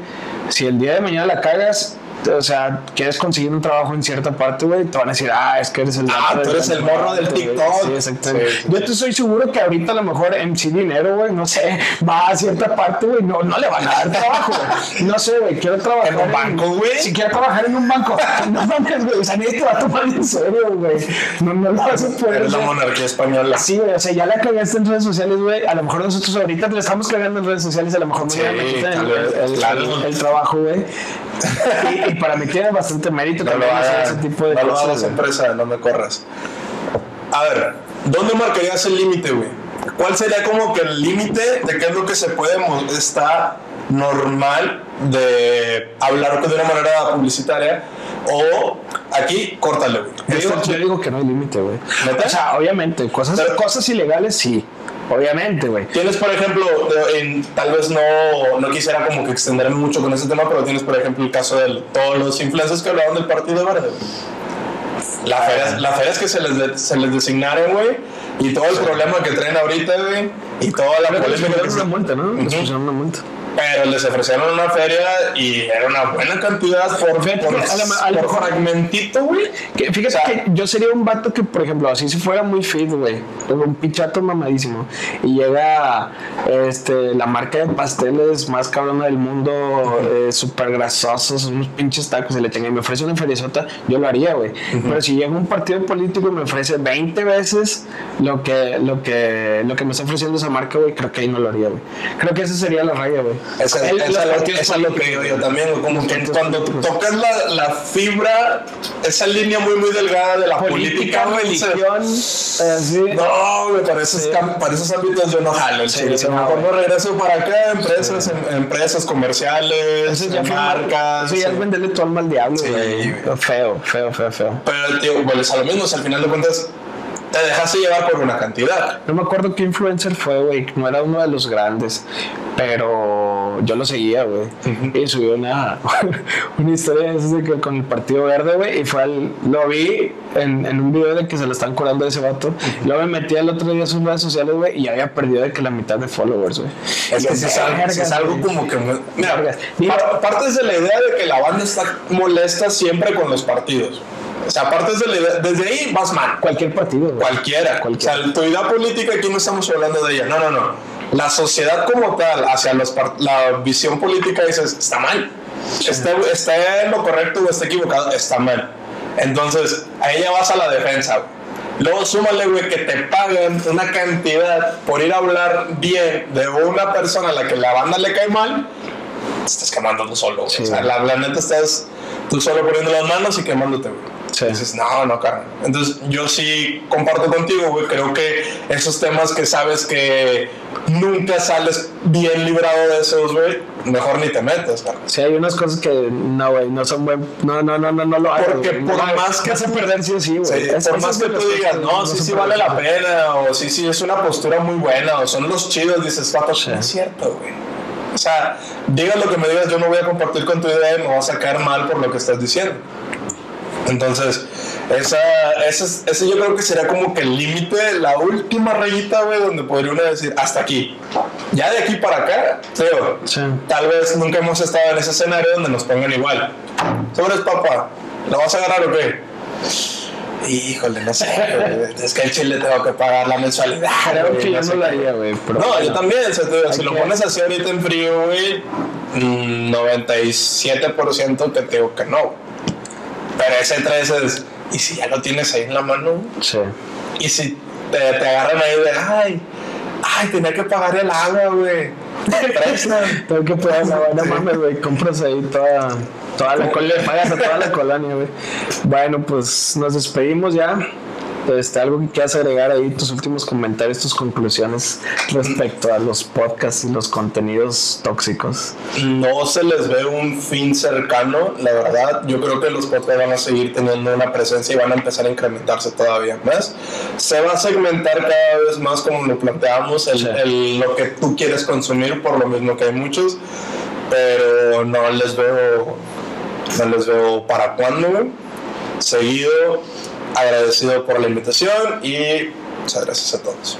Si el día de mañana la cagas, o sea, quieres conseguir un trabajo en cierta parte, güey, te van a decir, ah, es que eres el.
Ah, tú eres el morro del TikTok.
Sí, exactamente. Yo te estoy seguro que ahorita a lo mejor MC Dinero, güey, no sé, va a cierta parte, güey, no, no le van a dar trabajo, güey. No sé, güey, quiero trabajar.
¿En un banco, güey?
Si quiero trabajar en un banco. No mames, güey, o sea, nadie te va a tomar en serio, güey. No, no lo vas a poder.
Eres la monarquía española.
Sí, güey, o sea, ya la cagaste en redes sociales, güey. A lo mejor nosotros ahorita le estamos cagando en redes sociales, a lo mejor
sí,
me quitan el, el, el, el, trabajo, güey. Y, para mí tiene bastante mérito
no
también
lo
hacer
hagas,
ese tipo de
no lo
cosas.
hagas,
güey.
empresa, no me corras. A ver, ¿dónde marcarías el límite, güey? ¿Cuál sería como que el límite de qué es lo que se puede está normal de hablar de una manera publicitaria? O aquí, córtale, güey.
Yo digo,
Esto-
yo digo que no hay límite, güey. O sea, obviamente, cosas,
Pero-
cosas ilegales sí. Obviamente, güey.
Tienes, por ejemplo, en- tal vez no, no quisiera como que extenderme mucho con ese tema, pero tienes, por ejemplo, el caso de todos los influencers que hablaban del Partido Verde. Las ferias, las ferias que se les, de- se les designaron, güey, y todo el problema que traen ahorita, güey, y toda la polémica que
una multa, ¿no? Una multa.
Pero les ofrecieron una feria y era una buena cantidad por, por, fragmentito, güey.
Que, fíjate
O sea,
que yo sería un vato que, por ejemplo, así si fuera muy fit, güey, un pichato mamadísimo, y llega este, la marca de pasteles más cabrona del mundo, eh, súper grasosos, unos pinches tacos, y le tenga y me ofrece una feriezota, yo lo haría, güey. Pero si llega un partido político y me ofrece 20 veces lo que, lo que, lo que me está ofreciendo esa marca, güey, creo que ahí no lo haría, güey. Creo que esa sería la raya, güey.
Esa,
El-
esa
los
es lo- esa es lo que digo yo también, como que cuando tocas la, la fibra, esa línea muy muy delgada de la política,
política,
güey, dices,
religión, eh, sí.
No, güey, para esos, cam- para esos ámbitos yo no jalo.
Sí,
chile.
sí,
mejor no regreso para acá, empresas, em- empresas comerciales,
ya, mal-
marcas.
eso ya es
sí.
venderle tu alma al diablo,
Sí,
güey.
güey.
Feo, feo, feo, feo.
Pero, tío, vuelves a lo mismo, o sea, al final de cuentas, te dejaste llevar por una cantidad.
No me acuerdo qué influencer fue, güey. No era uno de los grandes. Pero yo lo seguía, güey. Y subió una, una historia de que con el Partido Verde, güey. Y fue al. Lo vi en, en un video de que se lo están curando a ese vato. Y luego me metí el otro día a sus redes sociales, güey. Y había perdido de que la mitad de followers, güey.
Es
Y
que si es algo,
"Verga,
sí es algo
güey".
como que... Mira,
Vergas. Digo-
par- partes de la idea de que la banda está molesta siempre con los partidos. O sea, partes de la idea... Desde ahí vas mal.
Cualquier partido, güey.
Cualquiera.
Cualquiera.
O sea, tu idea política aquí no estamos hablando de ella. No, no, no. La sociedad como tal, hacia los la visión política, dices, está mal. Está, está en lo correcto o está equivocado, está mal. Entonces, a ella vas a la defensa. Luego súmale, güey, que te pagan una cantidad por ir a hablar bien de una persona a la que la banda le cae mal, estás quemando tú solo. güey.
Sí.
O sea, la, la neta estás tú solo poniendo las manos y quemándote, güey.
Sí.
Dices, no, no, carnal. Entonces, yo sí comparto contigo, güey. Creo que esos temas que sabes que nunca sales bien librado de esos, güey, mejor ni te metes, carnal.
Sí, hay unas cosas que no, güey, no son buen. No, no, no, no, no lo hagas.
Porque
güey.
por
No,
más que-
vas a perder sí sí, güey.
Sí, por más que tú digas,
que
no, sí, sí vale la pena, o sí, sí, es una postura muy buena, o son los chidos, dices, pato, no es cierto, güey. O sea, digas lo que me digas, yo no voy a compartir con tu idea y me vas a caer mal por lo que estás diciendo. Entonces, esa, esa, es- ese yo creo que sería como que el límite, la última rayita, güey, donde podría uno decir, hasta aquí. Ya de aquí para acá.
Sí.
Tal vez nunca hemos estado en ese escenario donde nos pongan igual. Sobres, papá, ¿lo vas a agarrar o qué? Híjole, no sé, güey. es que el chile tengo que pagar la mensualidad.
Creo
güey,
que yo no
qué.
haría, güey. pero
No, yo también, o sea, si lo pones así ahorita en frío, güey, mm, 97% que te digo que no. Pero ese 3 es, ¿y si ya lo tienes ahí en la mano?
Sí.
Y si te, te agarran ahí de, ay, ay, tenía que pagar el agua, güey.
Tengo que pagar la buena mames, güey. Compras ahí toda, toda la colonia, pagas a toda la colonia, güey. Bueno, pues nos despedimos ya. Este, algo que quieras agregar ahí, tus últimos comentarios, tus conclusiones respecto a los podcasts y los contenidos tóxicos.
No se les ve un fin cercano, la verdad. Yo creo que los podcasts van a seguir teniendo una presencia y van a empezar a incrementarse todavía más. Se va a segmentar cada vez más como lo planteamos, el,
Sí.
el- lo que tú quieres consumir, por lo mismo que hay muchos, pero no les veo, no les veo para cuándo. Seguido, agradecido por la invitación y muchas gracias a todos.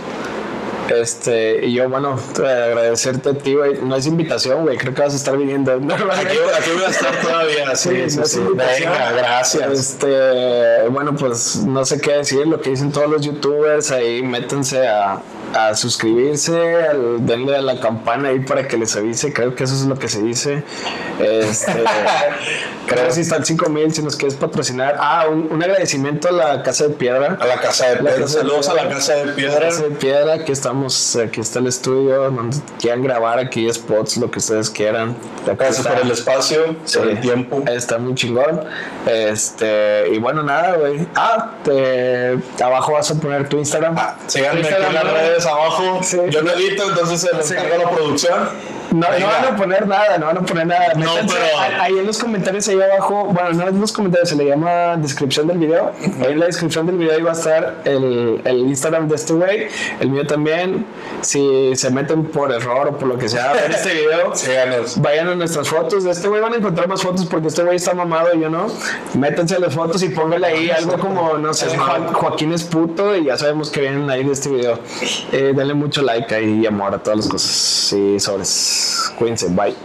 Este, y yo, bueno, te- agradecerte a ti, güey. No es invitación, güey. Creo que vas a estar viniendo.
Aquí, aquí voy a estar todavía, sí, sí,
no.
Venga, gracias.
Este, bueno, pues no sé qué decir, lo que dicen todos los youtubers, ahí métanse a, a suscribirse, al- denle a la campana ahí para que les avise, creo que eso es lo que se dice. Este, creo que si están 5000, si nos quieres patrocinar. Ah, un, un agradecimiento a la Casa de Piedra.
A la casa de
La
piedra.
Casa de
Saludos a la casa de piedra.
Casa de Piedra, aquí estamos, aquí está el estudio, donde quieran grabar aquí spots, lo que ustedes quieran.
Gracias por el espacio, por el tiempo.
Está muy chingón. Este, y bueno, nada, güey. Ah, te, abajo vas a poner tu Instagram.
Ah, síganme aquí en las redes abajo.
Sí.
Yo no edito, entonces se lo
Sí.
encarga la producción.
No, no van a poner nada, no van a poner nada.
No, pero-
ahí en los comentarios, ahí abajo, bueno, no en los comentarios, se le llama descripción del video. Ahí en la descripción del video ahí va a estar el, el Instagram de este güey, el mío también. Si se meten por error o por lo que sea a ver este video,
Síganos.
vayan a nuestras fotos. De este güey van a encontrar más fotos porque este güey está mamado y yo no. Métanse a las fotos y póngale ahí algo como, no sé, Joa- Joaquín es puto y ya sabemos que vienen ahí de este video. Eh, denle mucho like ahí y amor a todas las cosas. Sí, sobres. Quincy, bye.